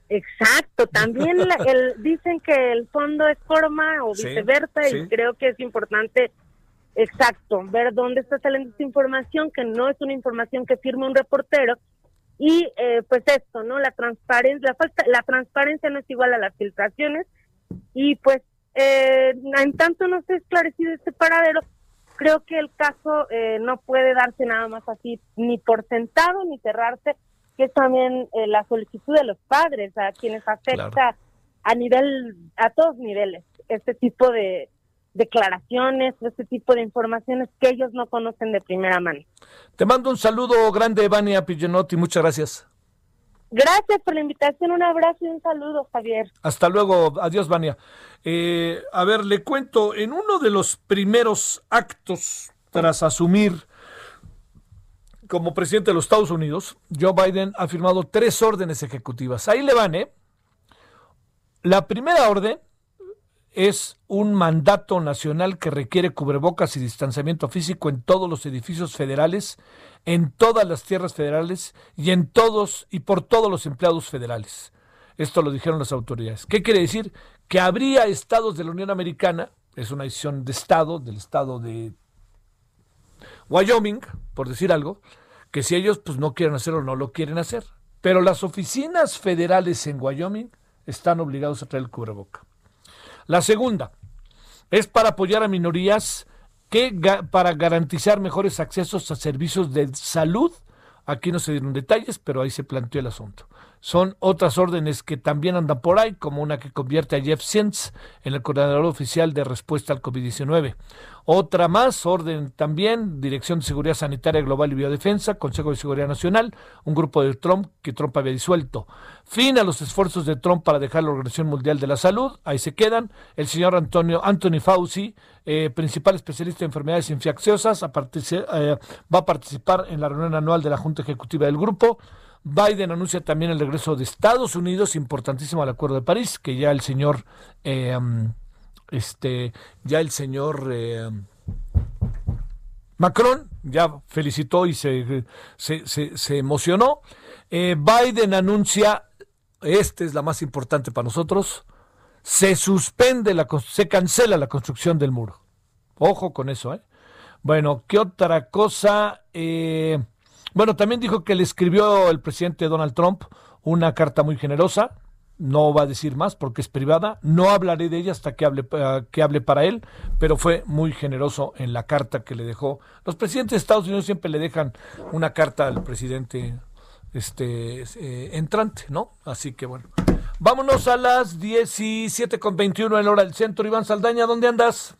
Speaker 10: Exacto, también el, dicen que el fondo es forma o viceversa y creo que es importante Exacto, ver dónde está saliendo esta información, que no es una información que firma un reportero. Y eh, pues esto, ¿no? La transparencia, la, falta, la transparencia no es igual a las filtraciones. Y pues, eh, en tanto no se ha esclarecido este paradero, creo que el caso eh, no puede darse nada más así, ni por sentado, ni cerrarse, que es también eh, la solicitud de los padres, a quienes afecta a nivel, a todos niveles, este tipo de, declaraciones, este tipo de informaciones que ellos no conocen de primera mano.
Speaker 2: Te mando un saludo grande, Vania Pillenotti, muchas gracias.
Speaker 10: Gracias por la invitación, un abrazo y un saludo, Javier.
Speaker 2: Hasta luego, adiós, Vania. Eh, a ver, le cuento, en uno de los primeros actos tras asumir como presidente de los Estados Unidos, Joe Biden ha firmado tres órdenes ejecutivas. Ahí le van, ¿eh? La primera orden es un mandato nacional que requiere cubrebocas y distanciamiento físico en todos los edificios federales, en todas las tierras federales y en todos y por todos los empleados federales. Esto lo dijeron las autoridades. ¿Qué quiere decir? Que habría estados de la Unión Americana, es una decisión de estado, del estado de Wyoming, por decir algo, que si ellos pues no quieren hacerlo, no lo quieren hacer. Pero las oficinas federales en Wyoming están obligados a traer el cubreboca. La segunda es para apoyar a minorías que para garantizar mejores accesos a servicios de salud. Aquí no se dieron detalles, pero ahí se planteó el asunto. Son otras órdenes que también andan por ahí, como una que convierte a Jeff Sientz en el coordinador oficial de respuesta al COVID-19. Otra más, orden también, Dirección de Seguridad Sanitaria Global y Biodefensa, Consejo de Seguridad Nacional, un grupo de Trump que Trump había disuelto. Fin a los esfuerzos de Trump para dejar la Organización Mundial de la Salud, ahí se quedan. El señor Antonio Anthony Fauci, eh, principal especialista en enfermedades infecciosas, eh, va a participar en la reunión anual de la Junta Ejecutiva del grupo. Biden anuncia también el regreso de Estados Unidos, importantísimo al Acuerdo de París, que ya el señor eh, este, ya el señor eh, Macron ya felicitó y se, se, emocionó. Eh, Biden anuncia, esta es la más importante para nosotros, se suspende, la, se cancela la construcción del muro. Ojo con eso, ¿eh? Bueno, ¿qué otra cosa? Bueno, también dijo que le escribió el presidente Donald Trump una carta muy generosa, no va a decir más porque es privada, no hablaré de ella hasta que hable, eh, que hable para él, pero fue muy generoso en la carta que le dejó. Los presidentes de Estados Unidos siempre le dejan una carta al presidente este eh, entrante, ¿no? Así que bueno. Vámonos a las 17 con 21 en hora del centro. Iván Saldaña, ¿dónde andas?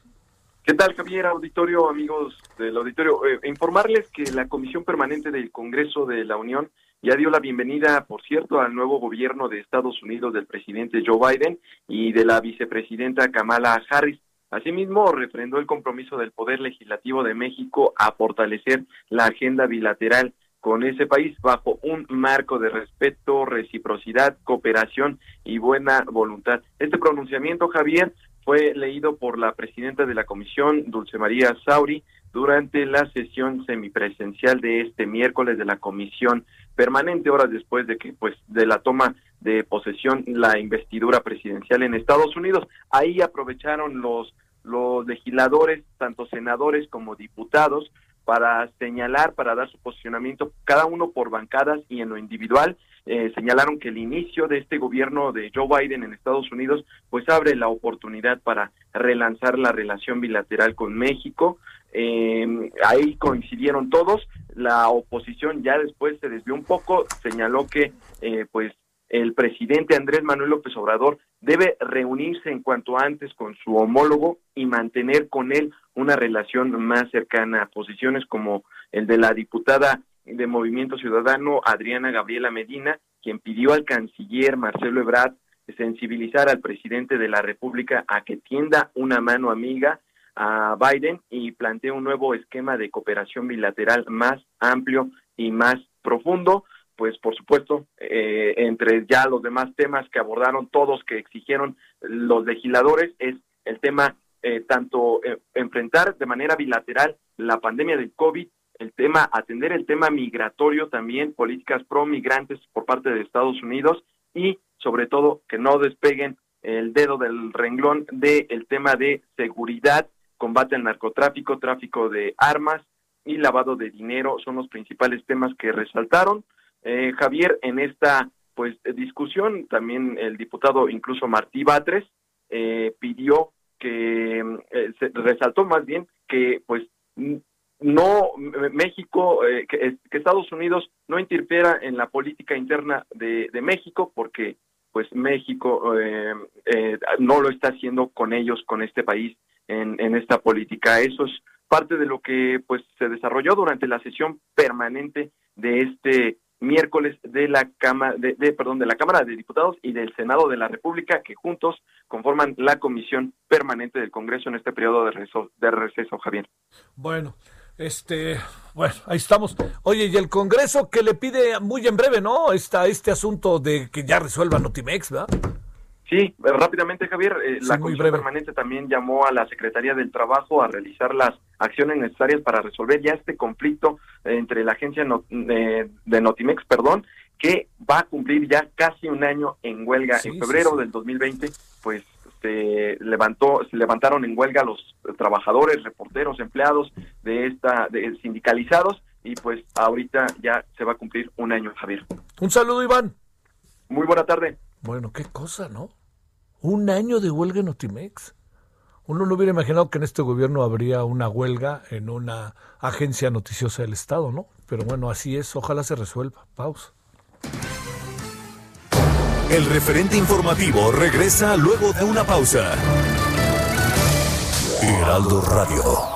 Speaker 11: ¿Qué tal, Javier? Auditorio, amigos del auditorio. Eh, informarles que la Comisión Permanente del Congreso de la Unión ya dio la bienvenida, por cierto, al nuevo gobierno de Estados Unidos del presidente Joe Biden y de la vicepresidenta Kamala Harris. Asimismo, refrendó el compromiso del Poder Legislativo de México a fortalecer la agenda bilateral con ese país bajo un marco de respeto, reciprocidad, cooperación y buena voluntad. Este pronunciamiento, Javier, fue leído por la presidenta de la comisión, Dulce María Sauri, durante la sesión semipresencial de este miércoles de la comisión permanente horas después de que pues de la toma de posesión la investidura presidencial en Estados Unidos. Ahí aprovecharon los los legisladores tanto senadores como diputados para señalar para dar su posicionamiento cada uno por bancadas y en lo individual. Eh, señalaron que el inicio de este gobierno de Joe Biden en Estados Unidos pues abre la oportunidad para relanzar la relación bilateral con México. Eh, ahí coincidieron todos, la oposición ya después se desvió un poco, señaló que eh, pues el presidente Andrés Manuel López Obrador debe reunirse en cuanto antes con su homólogo y mantener con él una relación más cercana. Posiciones como el de la diputada de Movimiento Ciudadano Adriana Gabriela Medina, quien pidió al canciller Marcelo Ebrard sensibilizar al presidente de la República a que tienda una mano amiga a Biden y plantee un nuevo esquema de cooperación bilateral más amplio y más profundo pues por supuesto, eh, entre ya los demás temas que abordaron todos, que exigieron los legisladores, es el tema eh, tanto eh, enfrentar de manera bilateral la pandemia del COVID, el tema, atender el tema migratorio también, políticas pro migrantes por parte de Estados Unidos y sobre todo que no despeguen el dedo del renglón del tema de seguridad, combate al narcotráfico, tráfico de armas y lavado de dinero son los principales temas que resaltaron. Eh, Javier, en esta pues discusión, también el diputado incluso Martí Batres eh, pidió que eh, se resaltó más bien que pues no México que, Estados Unidos no interfiera en la política interna de, México porque pues México no lo está haciendo con ellos con este país en, en esta política. Eso es parte de lo que pues se desarrolló durante la sesión permanente de este miércoles de la Cámara de, perdón de la Cámara de Diputados y del Senado de la República que juntos conforman la comisión permanente del Congreso en este periodo de receso, de receso Javier.
Speaker 2: Bueno, este, bueno, ahí estamos. Oye, y el Congreso que le pide muy en breve, ¿no? Está este asunto de que ya resuelva Notimex, ¿verdad?
Speaker 11: Sí, rápidamente Javier, eh, la Comisión Permanente también llamó a la Secretaría del Trabajo a realizar las acciones necesarias para resolver ya este conflicto entre la agencia eh, de Notimex, perdón, que va a cumplir ya casi un año en huelga. en febrero del 2020, pues se levantó, se levantaron en huelga los trabajadores, reporteros, empleados de esta, de sindicalizados, y pues ahorita ya se va a cumplir un año, Javier.
Speaker 2: Un saludo, Iván.
Speaker 11: Muy buena tarde.
Speaker 2: Bueno, qué cosa, ¿no? Un año de huelga en Otimex. Uno no hubiera imaginado que en este gobierno habría una huelga en una agencia noticiosa del Estado, ¿no? Pero bueno, así es. Ojalá se resuelva. Pausa.
Speaker 1: El referente informativo regresa luego de una pausa. Heraldo Radio.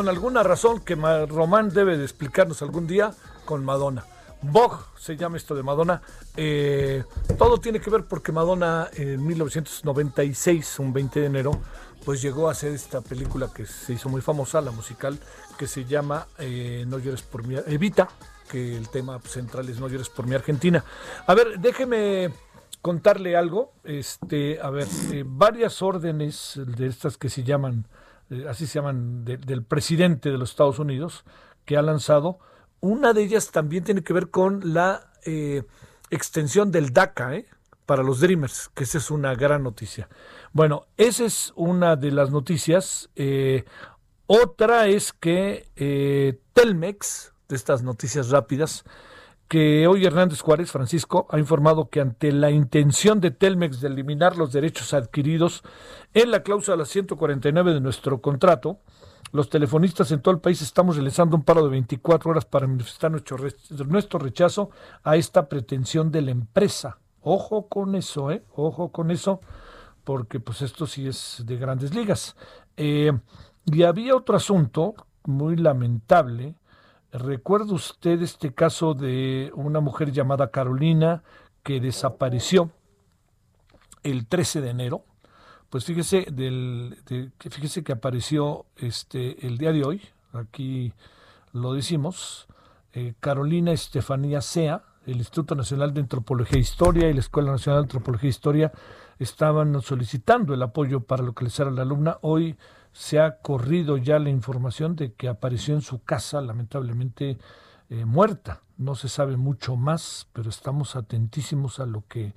Speaker 2: Con alguna razón que Román debe de explicarnos algún día con Madonna. Vogue se llama esto de Madonna. Eh, todo tiene que ver porque Madonna en 1996, un 20 de enero, pues llegó a hacer esta película que se hizo muy famosa, la musical, que se llama eh, No llores por mi Evita, que el tema central es No llores por mi Argentina. A ver, déjeme contarle algo. Este, a ver, eh, varias órdenes de estas que se llaman eh, así se llaman, del presidente de los Estados Unidos, que ha lanzado. Una de ellas también tiene que ver con la eh, extensión del DACA ¿eh? para los Dreamers, que esa es una gran noticia. Bueno, esa es una de las noticias. otra es que Telmex, de estas noticias rápidas, que hoy Hernández Juárez, Francisco, ha informado que ante la intención de Telmex de eliminar los derechos adquiridos en la cláusula 149 de nuestro contrato, los telefonistas en todo el país estamos realizando un paro de 24 horas para manifestar nuestro, nuestro rechazo a esta pretensión de la empresa. Ojo con eso, ¿eh? Ojo con eso, porque pues esto sí es de grandes ligas. Eh, y había otro asunto muy lamentable ¿Recuerda usted este caso de una mujer llamada Carolina que desapareció el 13 de enero? Pues fíjese, del, de, fíjese que apareció este, el día de hoy, aquí lo decimos, eh, Carolina Estefanía Sea, el Instituto Nacional de Antropología e Historia y la Escuela Nacional de Antropología e Historia estaban solicitando el apoyo para localizar a la alumna. Hoy se ha corrido ya la información de que apareció en su casa, lamentablemente eh, muerta. No se sabe mucho más, pero estamos atentísimos a lo que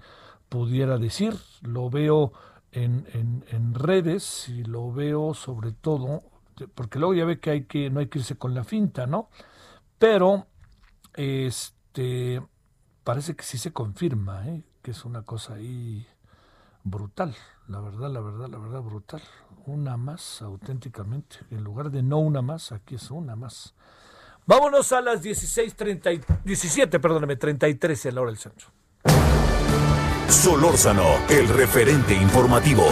Speaker 2: pudiera decir. Lo veo en, en, redes y lo veo sobre todo, porque luego ya ve que hay que no hay que irse con la finta, ¿no? Pero este parece que sí se confirma, ¿eh? que es una cosa ahí brutal, la verdad, la verdad, la verdad, brutal. Una más, auténticamente. En lugar de no una más, aquí es una más. Vámonos a las 16.30, 17, perdóname, 33 en la hora del centro.
Speaker 1: Solórzano, el referente informativo.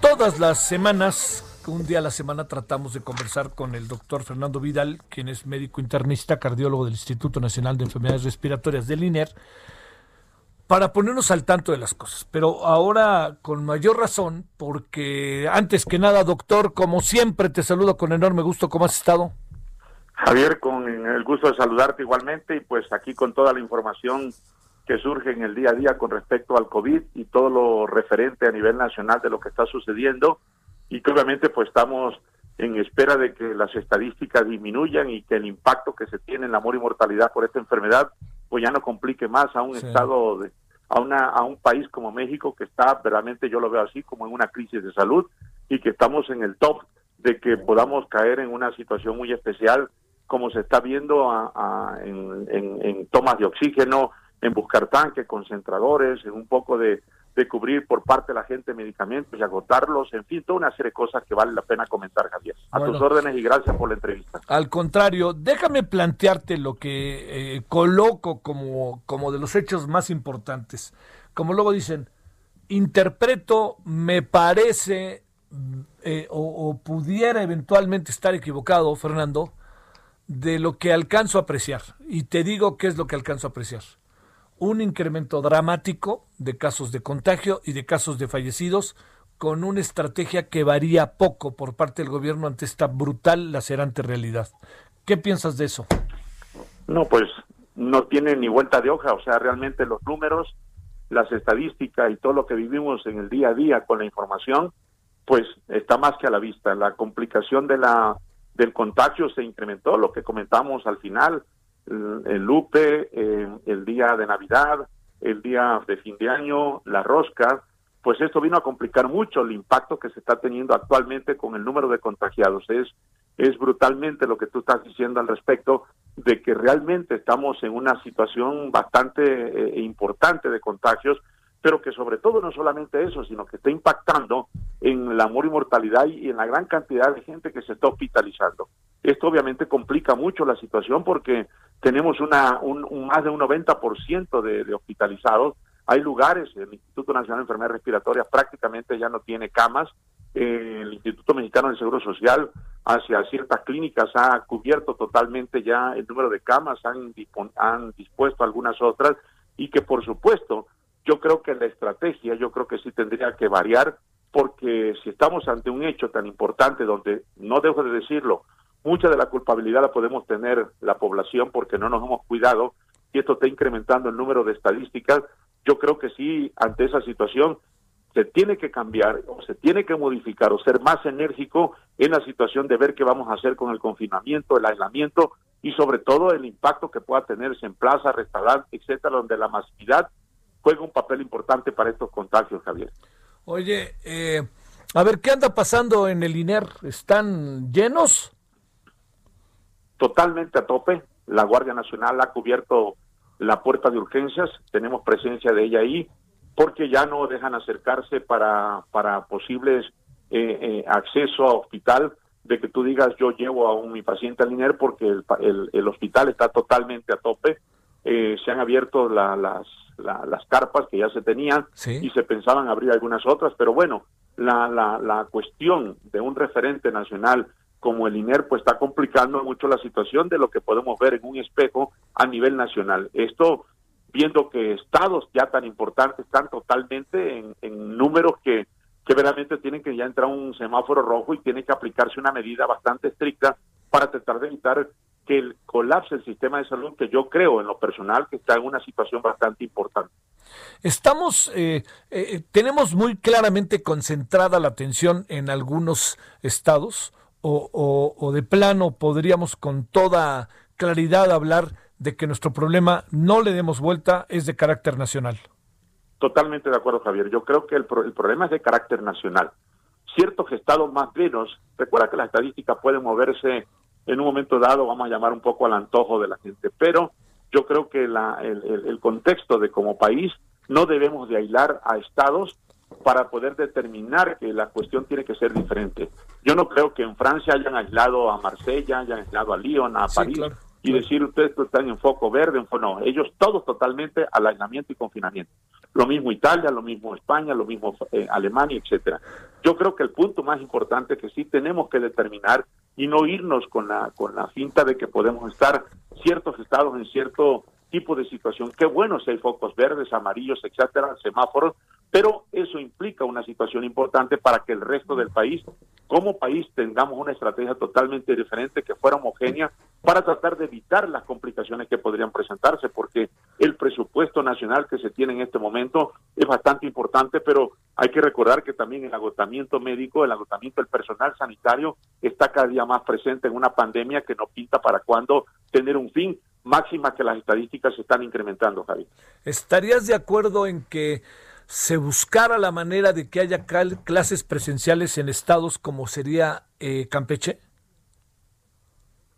Speaker 2: Todas las semanas un día a la semana tratamos de conversar con el doctor Fernando Vidal, quien es médico internista, cardiólogo del Instituto Nacional de Enfermedades Respiratorias del INER, para ponernos al tanto de las cosas. Pero ahora con mayor razón, porque antes que nada, doctor, como siempre, te saludo con enorme gusto. ¿Cómo has estado?
Speaker 12: Javier, con el gusto de saludarte igualmente y pues aquí con toda la información que surge en el día a día con respecto al COVID y todo lo referente a nivel nacional de lo que está sucediendo y que obviamente pues estamos en espera de que las estadísticas disminuyan y que el impacto que se tiene en la amor y mortalidad por esta enfermedad pues ya no complique más a un estado de, a una a un país como México que está realmente yo lo veo así como en una crisis de salud y que estamos en el top de que podamos caer en una situación muy especial como se está viendo en, en tomas de oxígeno, en buscar tanques, concentradores, en un poco de, de cubrir por parte de la gente medicamentos y agotarlos, en fin, toda una serie de cosas que vale la pena comentar, Javier. A tus órdenes y gracias por la entrevista.
Speaker 2: Al contrario, déjame plantearte lo que eh, coloco como, como de los hechos más importantes. Como luego dicen, interpreto, me parece, eh, o, o pudiera eventualmente estar equivocado, Fernando, de lo que alcanzo a apreciar. Y te digo qué es lo que alcanzo a apreciar un incremento dramático de casos de contagio y de casos de fallecidos con una estrategia que varía poco por parte del gobierno ante esta brutal, lacerante realidad. ¿Qué piensas de eso?
Speaker 12: No, pues no tiene ni vuelta de hoja, o sea, realmente los números, las estadísticas y todo lo que vivimos en el día a día con la información, pues está más que a la vista. La complicación de la del contagio se incrementó, lo que comentamos al final, el Lupe, eh, el día de Navidad, el día de fin de año, la rosca, pues esto vino a complicar mucho el impacto que se está teniendo actualmente con el número de contagiados. Es, es brutalmente lo que tú estás diciendo al respecto de que realmente estamos en una situación bastante eh, importante de contagios pero que sobre todo no solamente eso, sino que está impactando en la amor y mortalidad y en la gran cantidad de gente que se está hospitalizando. Esto obviamente complica mucho la situación porque tenemos una, un, más de un 90% de, de hospitalizados. Hay lugares, el Instituto Nacional de Enfermedades Respiratorias prácticamente ya no tiene camas, el Instituto Mexicano del Seguro Social hacia ciertas clínicas ha cubierto totalmente ya el número de camas, han, han dispuesto algunas otras y que por supuesto yo creo que la estrategia, yo creo que sí tendría que variar, porque si estamos ante un hecho tan importante donde, no dejo de decirlo, mucha de la culpabilidad la podemos tener la población porque no nos hemos cuidado y esto está incrementando el número de estadísticas, yo creo que sí, ante esa situación, se tiene que cambiar o se tiene que modificar o ser más enérgico en la situación de ver qué vamos a hacer con el confinamiento, el aislamiento y sobre todo el impacto que pueda tenerse en plaza, restaurante, etcétera, donde la masividad juega un papel importante para estos contagios, Javier.
Speaker 2: Oye, eh, a ver, ¿qué anda pasando en el INER? ¿Están llenos?
Speaker 12: Totalmente a tope. La Guardia Nacional ha cubierto la puerta de urgencias, tenemos presencia de ella ahí, porque ya no dejan acercarse para, para posibles eh, eh, acceso a hospital, de que tú digas yo llevo a un, mi paciente al INER porque el, el, el hospital está totalmente a tope. se han abierto la, las las carpas que ya se tenían y se pensaban abrir algunas otras, pero bueno, la, la, la cuestión de un referente nacional como el INER, pues está complicando mucho la situación de lo que podemos ver en un espejo a nivel nacional. Esto viendo que estados ya tan importantes están totalmente en, en números que, que verdaderamente tienen que ya entrar un semáforo rojo y tiene que aplicarse una medida bastante estricta para tratar de evitar que el colapse el sistema de salud, que yo creo en lo personal que está en una situación bastante importante.
Speaker 2: Estamos, eh, eh, tenemos muy claramente concentrada la atención en algunos estados o, o, o de plano podríamos con toda claridad hablar de que nuestro problema no le demos vuelta es de carácter nacional.
Speaker 12: Totalmente de acuerdo, Javier. Yo creo que el, pro el problema es de carácter nacional. Ciertos estados más menos, recuerda que las estadísticas pueden moverse en un momento dado, vamos a llamar un poco al antojo de la gente, pero yo creo que la, el, el, el contexto de como país no debemos de aislar a estados para poder determinar que la cuestión tiene que ser diferente. Yo no creo que en Francia hayan aislado a Marsella, hayan aislado a Lyon, a
Speaker 2: Sí,
Speaker 12: París,
Speaker 2: claro.
Speaker 12: y decir ustedes están en foco verde, en fo- no, ellos todos totalmente al aislamiento y confinamiento. Lo mismo Italia, lo mismo España, lo mismo eh, Alemania, etcétera. Yo creo que el punto más importante que sí tenemos que determinar y no irnos con la con la finta de que podemos estar ciertos estados en cierto tipo de situación. Qué bueno si hay focos verdes, amarillos, etcétera, semáforos, pero eso implica una situación importante para que el resto del país, como país, tengamos una estrategia totalmente diferente, que fuera homogénea, para tratar de evitar las complicaciones que podrían presentarse, porque el presupuesto nacional que se tiene en este momento es bastante importante, pero hay que recordar que también el agotamiento médico, el agotamiento del personal sanitario está cada día más presente en una pandemia que no pinta para cuándo tener un fin, máxima que las estadísticas se están incrementando, Javi.
Speaker 2: ¿Estarías de acuerdo en que se buscara la manera de que haya clases presenciales en estados como sería eh, Campeche?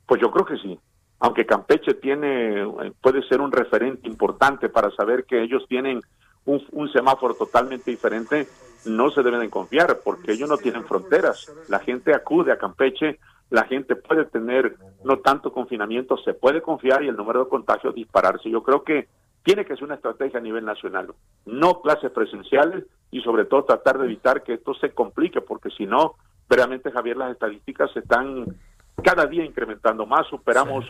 Speaker 12: Pues yo creo que sí. Aunque Campeche tiene, eh, puede ser un referente importante para saber que ellos tienen un, semáforo totalmente diferente, no se deben de confiar porque ellos no tienen fronteras. La gente acude a Campeche, la gente puede tener no tanto confinamiento, se puede confiar y el número de contagios dispararse. Yo creo que tiene que ser una estrategia a nivel nacional, no clases presenciales y sobre todo tratar de evitar que esto se complique porque si no, verdaderamente Javier, las estadísticas se están cada día incrementando más, superamos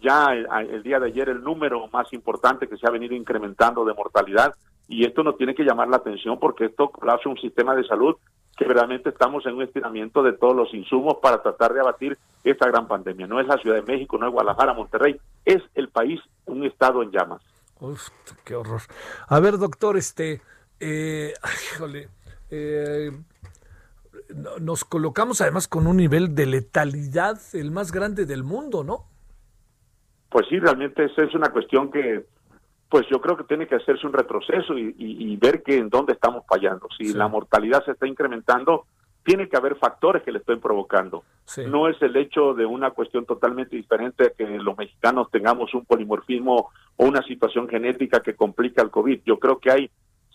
Speaker 12: ya el, el día de ayer el número más importante que se ha venido incrementando de mortalidad y esto nos tiene que llamar la atención porque esto colapsa un sistema de salud que verdaderamente estamos en un estiramiento de todos los insumos para tratar de abatir esta gran pandemia. No es la Ciudad de México, no es Guadalajara, Monterrey, es el país, un estado en llamas.
Speaker 2: Uf, qué horror. A ver, doctor, este, eh, híjole, eh, no- nos colocamos además con un nivel de letalidad el más grande del mundo, ¿no?
Speaker 12: Pues sí, realmente esa es una cuestión que, pues yo creo que tiene que hacerse un retroceso y, y- y ver que en dónde estamos fallando. Si la mortalidad se está incrementando, tiene que haber factores que le estén provocando. No es el hecho de una cuestión totalmente diferente que los mexicanos tengamos un polimorfismo o una situación genética que complica el COVID. Yo creo que hay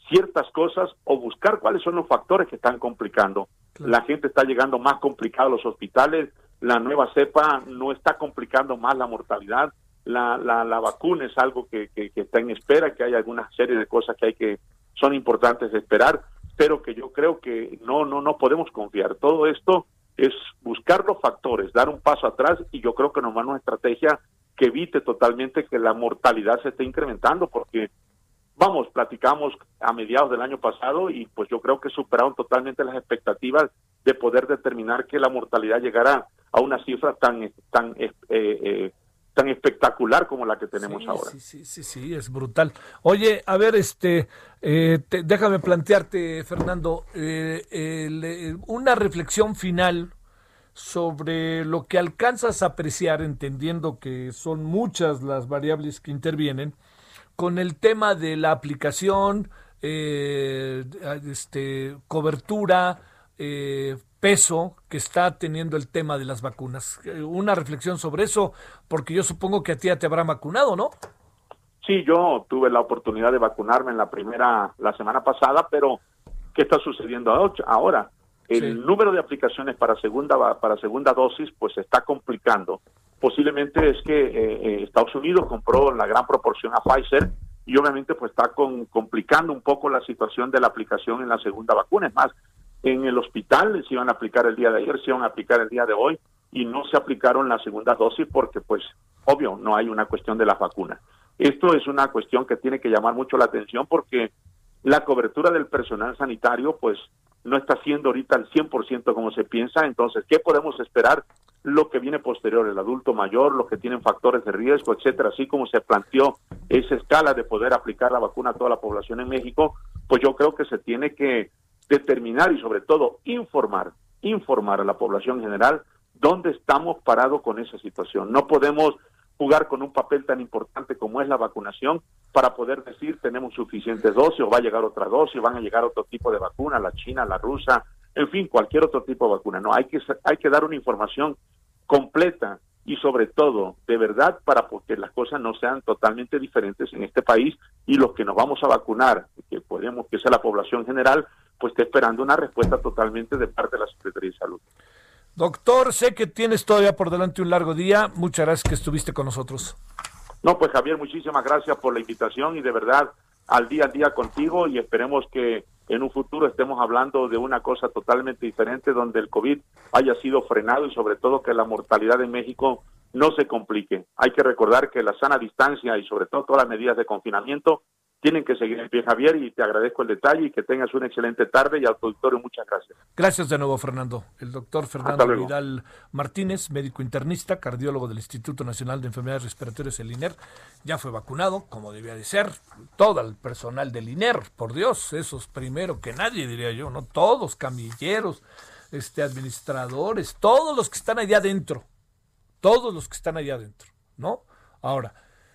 Speaker 12: ciertas cosas o buscar cuáles son los factores que están complicando. La gente está llegando más complicado a los hospitales, la nueva cepa no está complicando más la mortalidad, la, la, la vacuna es algo que, que, que está en espera, que hay alguna serie de cosas que hay que son importantes de esperar, pero que yo creo que no, no, no podemos confiar. Todo esto es buscar los factores, dar un paso atrás y yo creo que nos va a una estrategia que evite totalmente que la mortalidad se esté incrementando, porque vamos, platicamos a mediados del año pasado y pues yo creo que superaron totalmente las expectativas de poder determinar que la mortalidad llegara a una cifra tan tan eh, eh, tan espectacular como la que tenemos
Speaker 2: Sí,
Speaker 12: ahora.
Speaker 2: Sí, sí, sí, sí, es brutal. Oye, a ver, este, eh, te- déjame plantearte, Fernando, eh, eh, una reflexión final sobre lo que alcanzas a apreciar, entendiendo que son muchas las variables que intervienen, con el tema de la aplicación, este, cobertura, eh, peso que está teniendo el tema de las vacunas. Eh, Una reflexión sobre eso, porque yo supongo que a ti ya te habrán vacunado, ¿no?
Speaker 12: Sí, yo tuve la oportunidad de vacunarme en la primera, la semana pasada, pero ¿qué está sucediendo ahora-? El número de aplicaciones para segunda para segunda dosis pues se está complicando. Posiblemente es que eh, eh, Estados Unidos compró la gran proporción a Pfizer y obviamente pues está con, complicando un poco la situación de la aplicación en la segunda vacuna. Es más, en el hospital, se iban a aplicar el día de ayer, se iban a aplicar el día de hoy y no se aplicaron las segundas dosis porque pues obvio no hay una cuestión de la vacuna. Esto es una cuestión que tiene que llamar mucho la atención porque la cobertura del personal sanitario pues no está siendo ahorita al 100% como se piensa, entonces, ¿qué podemos esperar? Lo que viene posterior, el adulto mayor, los que tienen factores de riesgo, etcétera, así como se planteó esa escala de poder aplicar la vacuna a toda la población en México, pues yo creo que se tiene que determinar y sobre todo informar, informar a la población general dónde estamos parados con esa situación. No podemos jugar con un papel tan importante como es la vacunación para poder decir tenemos suficientes dosis o va a llegar otra dosis, van a llegar otro tipo de vacuna, la china, la rusa, en fin, cualquier otro tipo de vacuna. No, hay que, hay que dar una información completa y sobre todo de verdad para que las cosas no sean totalmente diferentes en este país y los que nos vamos a vacunar, que podemos que sea la población general, pues esté esperando una respuesta totalmente de parte de la Secretaría de Salud.
Speaker 2: Doctor, sé que tienes todavía por delante un largo día. Muchas gracias que estuviste con nosotros.
Speaker 12: No, pues Javier, muchísimas gracias por la invitación y de verdad al día a día contigo y esperemos que en un futuro estemos hablando de una cosa totalmente diferente donde el COVID haya sido frenado y sobre todo que la mortalidad en México no se complique. Hay que recordar que la sana distancia y sobre todo todas las medidas de confinamiento tienen que seguir en pie, Javier, y te agradezco el detalle y que tengas una excelente tarde y al auditorio muchas gracias.
Speaker 2: Gracias de nuevo, Fernando. El doctor Fernando Vidal Martínez, médico internista, cardiólogo del Instituto Nacional de Enfermedades Respiratorias, el INER, ya fue vacunado, como debía de ser. Todo el personal del INER, por Dios, esos primero que nadie, diría yo, ¿no? Todos, camilleros, este, administradores, todos los que están allá adentro, todos los que están allá adentro, ¿no? Ahora,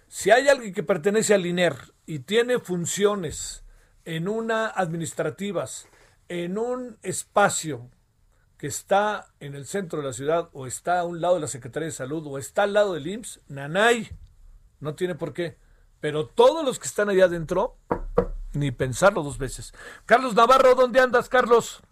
Speaker 2: si hay alguien que pertenece al INER y tiene funciones en una administrativas, en un espacio que está en el centro de la ciudad o está a un lado de la Secretaría de Salud o está al lado del IMSS, Nanay, no tiene por qué. Pero todos los que están allá adentro, ni pensarlo dos veces. Carlos Navarro, ¿dónde andas, Carlos?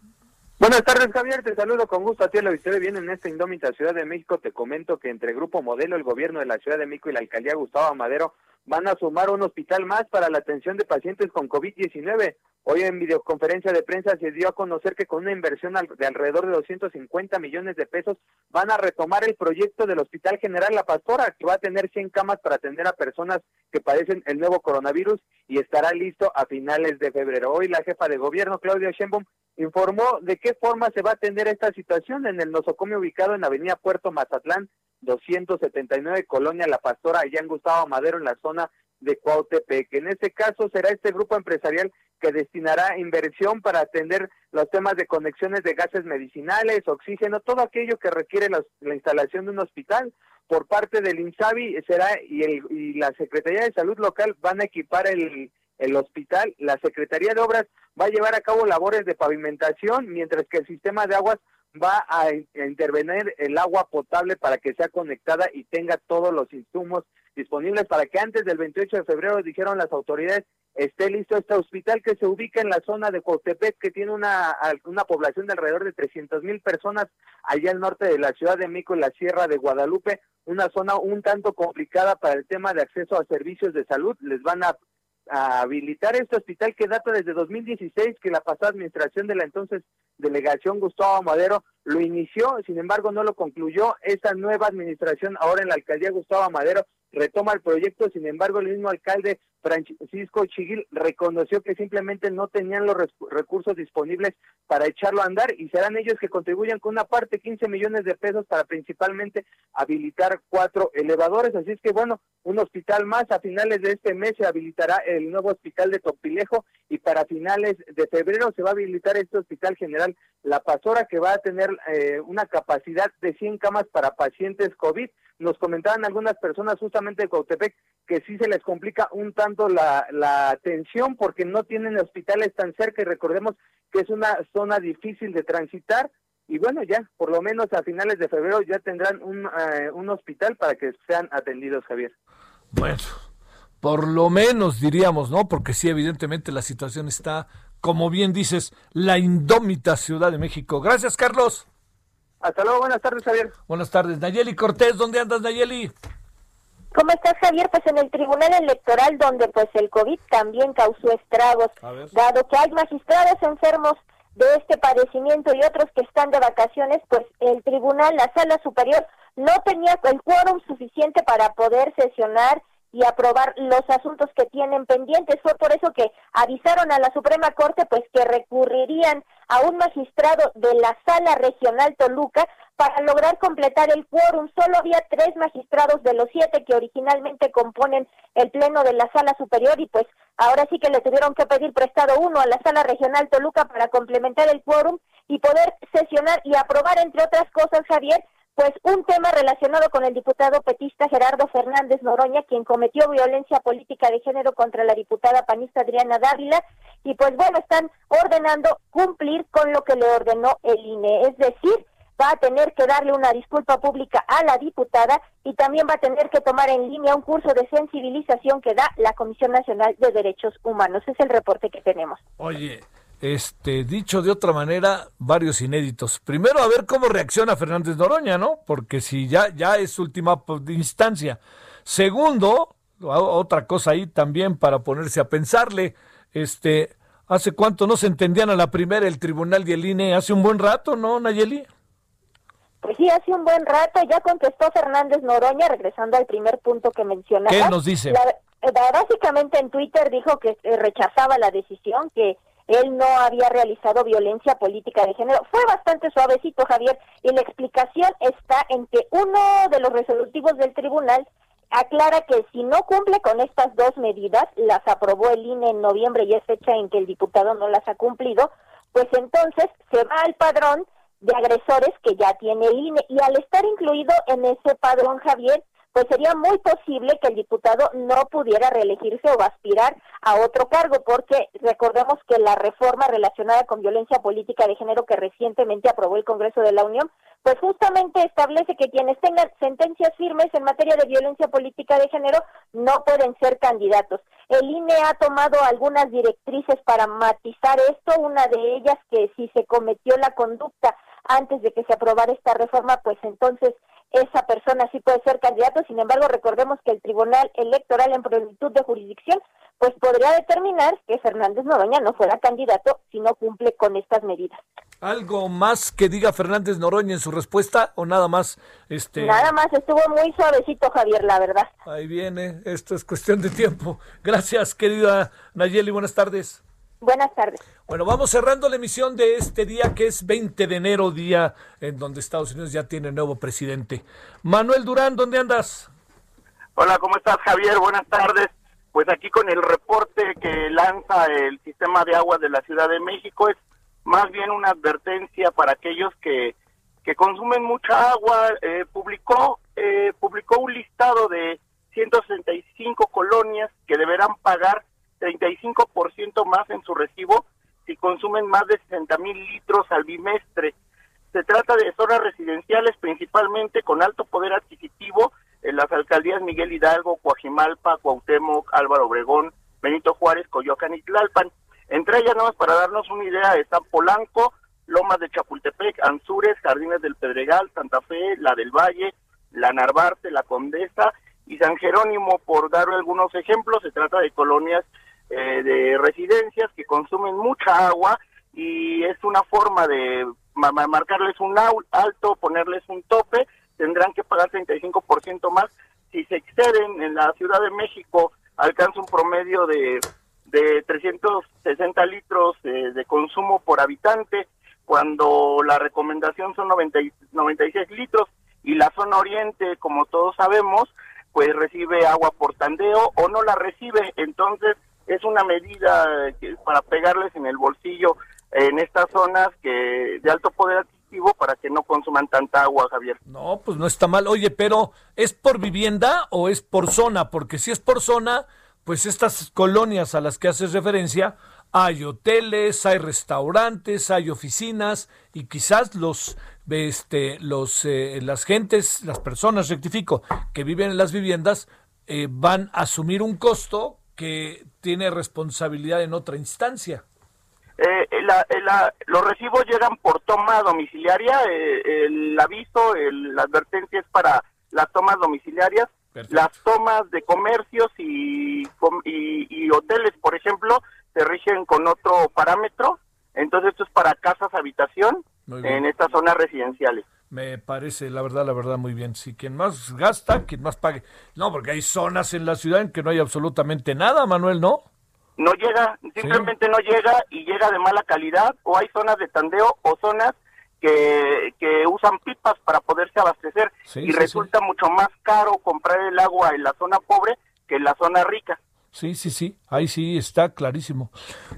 Speaker 13: Buenas tardes, Javier. Te saludo con gusto a ti. La historia viene en esta indómita Ciudad de México. Te comento que entre Grupo Modelo, el gobierno de la Ciudad de México y la alcaldía Gustavo Amadero van a sumar un hospital más para la atención de pacientes con COVID-19. Hoy en videoconferencia de prensa se dio a conocer que con una inversión de alrededor de 250 millones de pesos van a retomar el proyecto del Hospital General La Pastora, que va a tener 100 camas para atender a personas que padecen el nuevo coronavirus y estará listo a finales de febrero. Hoy la jefa de gobierno, Claudia Sheinbaum, informó de qué forma se va a atender esta situación en el nosocomio ubicado en Avenida Puerto Mazatlán, 279, Colonia La Pastora, allá en Gustavo Madero, en la zona de Cuautepec. En este caso será este grupo empresarial que destinará inversión para atender los temas de conexiones de gases medicinales, oxígeno, todo aquello que requiere la, instalación de un hospital. Por parte del INSABI será y, el, y la Secretaría de Salud local van a equipar el, el hospital. La Secretaría de Obras va a llevar a cabo labores de pavimentación, mientras que el sistema de aguas va a intervenir el agua potable para que sea conectada y tenga todos los insumos disponibles para que antes del 28 de febrero, dijeron las autoridades, esté listo este hospital que se ubica en la zona de Cotepec, que tiene una, una población de alrededor de 300 mil personas allá al norte de la Ciudad de México, en la Sierra de Guadalupe, una zona un tanto complicada para el tema de acceso a servicios de salud. Les van a a habilitar este hospital que data desde 2016, que la pasada administración de la entonces delegación Gustavo Madero lo inició, sin embargo no lo concluyó. Esta nueva administración, ahora en la alcaldía Gustavo Madero, retoma el proyecto, sin embargo el mismo alcalde Francisco Chiguil reconoció que simplemente no tenían los recursos disponibles para echarlo a andar y serán ellos que contribuyan con una parte, 15 millones de pesos para principalmente habilitar cuatro elevadores. Así es que bueno, un hospital más. A finales de este mes se habilitará el nuevo hospital de Topilejo y para finales de febrero se va a habilitar este hospital general La Pasora que va a tener eh, una capacidad de 100 camas para pacientes COVID. Nos comentaban algunas personas justamente de Cautepec que sí se les complica un tanto la, la atención porque no tienen hospitales tan cerca y recordemos que es una zona difícil de transitar y bueno, ya por lo menos a finales de febrero ya tendrán un, eh, un hospital para que sean atendidos, Javier.
Speaker 2: Bueno, por lo menos diríamos, ¿no? Porque sí, evidentemente la situación está, como bien dices, la indómita Ciudad de México. Gracias, Carlos.
Speaker 13: Hasta luego, buenas tardes, Javier.
Speaker 2: Buenas tardes, Nayeli Cortés, ¿dónde andas, Nayeli?
Speaker 14: ¿Cómo estás, Javier? Pues en el Tribunal Electoral, donde pues el COVID también causó estragos, dado que hay magistrados enfermos de este padecimiento y otros que están de vacaciones, pues el tribunal, la sala superior, no tenía el quórum suficiente para poder sesionar y aprobar los asuntos que tienen pendientes. Fue por eso que avisaron a la Suprema Corte pues que recurrirían a un magistrado de la Sala Regional Toluca para lograr completar el quórum. Solo había tres magistrados de los siete que originalmente componen el Pleno de la Sala Superior y pues ahora sí que le tuvieron que pedir prestado uno a la Sala Regional Toluca para complementar el quórum y poder sesionar y aprobar, entre otras cosas, Javier, pues un tema relacionado con el diputado petista Gerardo Fernández Noroña, quien cometió violencia política de género contra la diputada panista Adriana Dávila, y pues bueno, están ordenando cumplir con lo que le ordenó el INE, es decir, va a tener que darle una disculpa pública a la diputada y también va a tener que tomar en línea un curso de sensibilización que da la Comisión Nacional de Derechos Humanos. Es el reporte que tenemos.
Speaker 2: Oye, este, dicho de otra manera, varios inéditos. Primero, a ver cómo reacciona Fernández Noroña, ¿no? Porque si ya, ya es última instancia. Segundo, otra cosa ahí también para ponerse a pensarle, este, ¿hace cuánto no se entendían a la primera el tribunal y el INE? Hace un buen rato, ¿no, Nayeli?
Speaker 14: Pues sí, hace un buen rato. Ya contestó Fernández Noroña, regresando al primer punto que mencionaba.
Speaker 2: ¿Qué nos dice?
Speaker 14: Eh, básicamente en Twitter dijo que eh, rechazaba la decisión, que él no había realizado violencia política de género. Fue bastante suavecito, Javier, y la explicación está en que uno de los resolutivos del tribunal aclara que si no cumple con estas dos medidas, las aprobó el INE en noviembre y es fecha en que el diputado no las ha cumplido, pues entonces se va al padrón de agresores que ya tiene el INE y al estar incluido en ese padrón, Javier, pues sería muy posible que el diputado no pudiera reelegirse o aspirar a otro cargo, porque recordemos que la reforma relacionada con violencia política de género que recientemente aprobó el Congreso de la Unión, pues justamente establece que quienes tengan sentencias firmes en materia de violencia política de género no pueden ser candidatos. El INE ha tomado algunas directrices para matizar esto, una de ellas que si se cometió la conducta antes de que se aprobara esta reforma, pues entonces esa persona sí puede ser candidato. Sin embargo, recordemos que el Tribunal Electoral en plenitud de jurisdicción, pues podría determinar que Fernández Noroña no fuera candidato si no cumple con estas medidas.
Speaker 2: ¿Algo más que diga Fernández Noroña en su respuesta o nada más? este
Speaker 14: Nada más, estuvo muy suavecito Javier, la verdad.
Speaker 2: Ahí viene, esto es cuestión de tiempo. Gracias, querida Nayeli, buenas tardes.
Speaker 14: Buenas tardes.
Speaker 2: Bueno, vamos cerrando la emisión de este día que es 20 de enero, día en donde Estados Unidos ya tiene nuevo presidente. Manuel Durán, ¿dónde andas?
Speaker 15: Hola, ¿cómo estás Javier? Buenas tardes. Pues aquí con el reporte que lanza el sistema de agua de la Ciudad de México es más bien una advertencia para aquellos que, que consumen mucha agua. Eh, publicó, eh, publicó un listado de 165 colonias que deberán pagar 35% más en su recibo si consumen más de 60 mil litros al bimestre. Se trata de zonas residenciales principalmente con alto poder adquisitivo en las alcaldías Miguel Hidalgo, Coajimalpa, Cuauhtémoc, Álvaro Obregón, Benito Juárez, Coyoacán y Tlalpan. Entre ellas, nada más para darnos una idea, están Polanco, Lomas de Chapultepec, Anzures, Jardines del Pedregal, Santa Fe, La del Valle, La Narvarte, La Condesa y San Jerónimo, por dar algunos ejemplos. Se trata de colonias eh, de residencias que consumen mucha agua y es una forma de marcarles un alto, ponerles un tope, tendrán que pagar 35% más. Si se exceden en la Ciudad de México, alcanza un promedio de, de 360 litros de consumo por habitante, cuando la recomendación son 90, 96 litros y la zona oriente, como todos sabemos, pues recibe agua por tandeo o no la recibe. Entonces, es una medida para pegarles en el bolsillo en estas zonas que de alto poder adquisitivo para que no consuman tanta agua, Javier.
Speaker 2: No, pues no está mal. Oye, pero ¿es por vivienda o es por zona? Porque si es por zona, pues estas colonias a las que haces referencia, hay hoteles, hay restaurantes, hay oficinas y quizás los este los eh, las gentes, las personas, rectifico, que viven en las viviendas eh, van a asumir un costo que tiene responsabilidad en otra instancia.
Speaker 15: Eh, los recibos llegan por toma domiciliaria, eh, el aviso, la advertencia es para las tomas domiciliarias, las tomas de comercios y, y, hoteles, por ejemplo, se rigen con otro parámetro, Entonces esto es para casas habitación en estas zonas residenciales.
Speaker 2: Me parece, la verdad, la verdad, muy bien. Si quien más gasta, quien más pague. No, porque hay zonas en la ciudad en que no hay absolutamente nada, Manuel, ¿no?
Speaker 15: No llega, simplemente no llega y llega de mala calidad o hay zonas de tandeo o zonas que, que usan pipas para poderse abastecer
Speaker 2: Sí,
Speaker 15: y resulta mucho más caro comprar el agua en la zona pobre que en la zona rica.
Speaker 2: Sí, sí, sí. Ahí sí está clarísimo.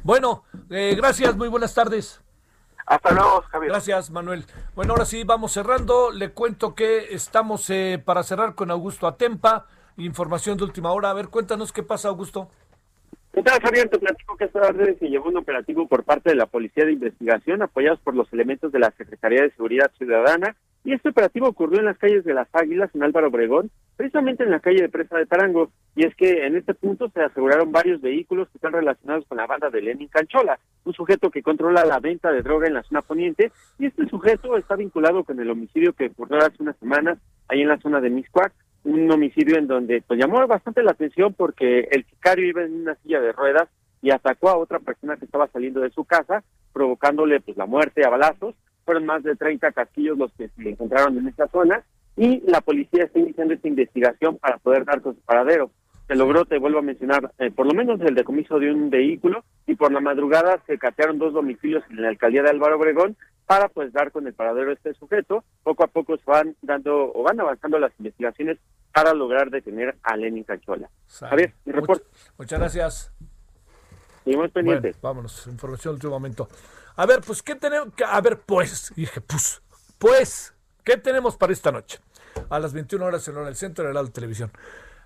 Speaker 2: Bueno, eh, gracias, muy buenas tardes.
Speaker 15: Hasta luego, Javier.
Speaker 2: Gracias, Manuel. Bueno, ahora sí, vamos cerrando. Le cuento que estamos eh, para cerrar con Augusto Atempa. Información de última hora. A ver, cuéntanos qué pasa, Augusto.
Speaker 16: ¿Qué tal, Javier? Te platico que esta tarde se llevó un operativo por parte de la Policía de Investigación, apoyados por los elementos de la Secretaría de Seguridad Ciudadana. Y este operativo ocurrió en las calles de Las Águilas, en Álvaro Obregón, precisamente en la calle de Presa de Tarango. Y es que en este punto se aseguraron varios vehículos que están relacionados con la banda de Lenin Canchola, un sujeto que controla la venta de droga en la zona poniente. Y este sujeto está vinculado con el homicidio que ocurrió hace unas semanas ahí en la zona de Miscuac un homicidio en donde pues llamó bastante la atención porque el sicario iba en una silla de ruedas y atacó a otra persona que estaba saliendo de su casa, provocándole pues la muerte a balazos. Fueron más de 30 casquillos los que se encontraron en esa zona y la policía está iniciando esta investigación para poder dar con su paradero. Se logró, te vuelvo a mencionar, eh, por lo menos el decomiso de un vehículo y por la madrugada se catearon dos domicilios en la alcaldía de Álvaro Obregón para pues dar con el paradero de este sujeto. Poco a poco se van dando o van avanzando las investigaciones para lograr detener a Lenin Cachola. Javier, mi reporte.
Speaker 2: Muchas gracias.
Speaker 16: Seguimos pendientes.
Speaker 2: Bueno, vámonos, información del último momento. A ver, pues, ¿qué tenemos? A ver, pues, dije, pues, pues, ¿qué tenemos para esta noche? A las 21 horas en hora del centro de la televisión.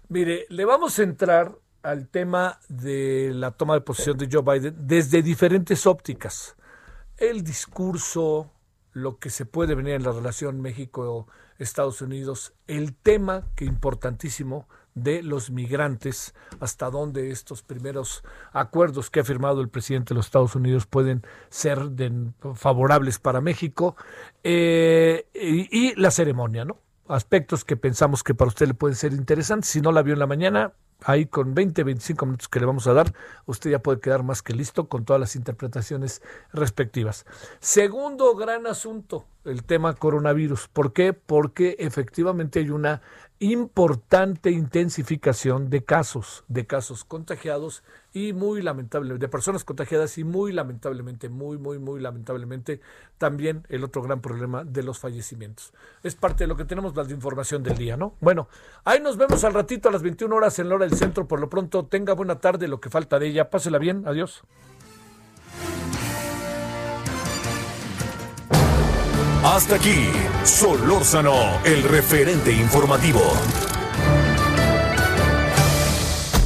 Speaker 2: Mire, le vamos a entrar al tema de la toma de posición de Joe Biden desde diferentes ópticas. El discurso, lo que se puede venir en la relación México-Estados Unidos, el tema que importantísimo de los migrantes, hasta dónde estos primeros acuerdos que ha firmado el presidente de los Estados Unidos pueden ser favorables para México, eh, y, y la ceremonia, ¿no? Aspectos que pensamos que para usted le pueden ser interesantes. Si no la vio en la mañana, ahí con 20, 25 minutos que le vamos a dar, usted ya puede quedar más que listo con todas las interpretaciones respectivas. Segundo gran asunto, el tema coronavirus. ¿Por qué? Porque efectivamente hay una importante intensificación de casos, de casos contagiados y muy lamentable, de personas contagiadas y muy lamentablemente, muy, muy, muy lamentablemente, también el otro gran problema de los fallecimientos. Es parte de lo que tenemos la información del día, ¿no? Bueno, ahí nos vemos al ratito a las 21 horas en la hora del centro. Por lo pronto, tenga buena tarde, lo que falta de ella. Pásela bien, adiós.
Speaker 1: Hasta aquí, Solórzano, el referente informativo.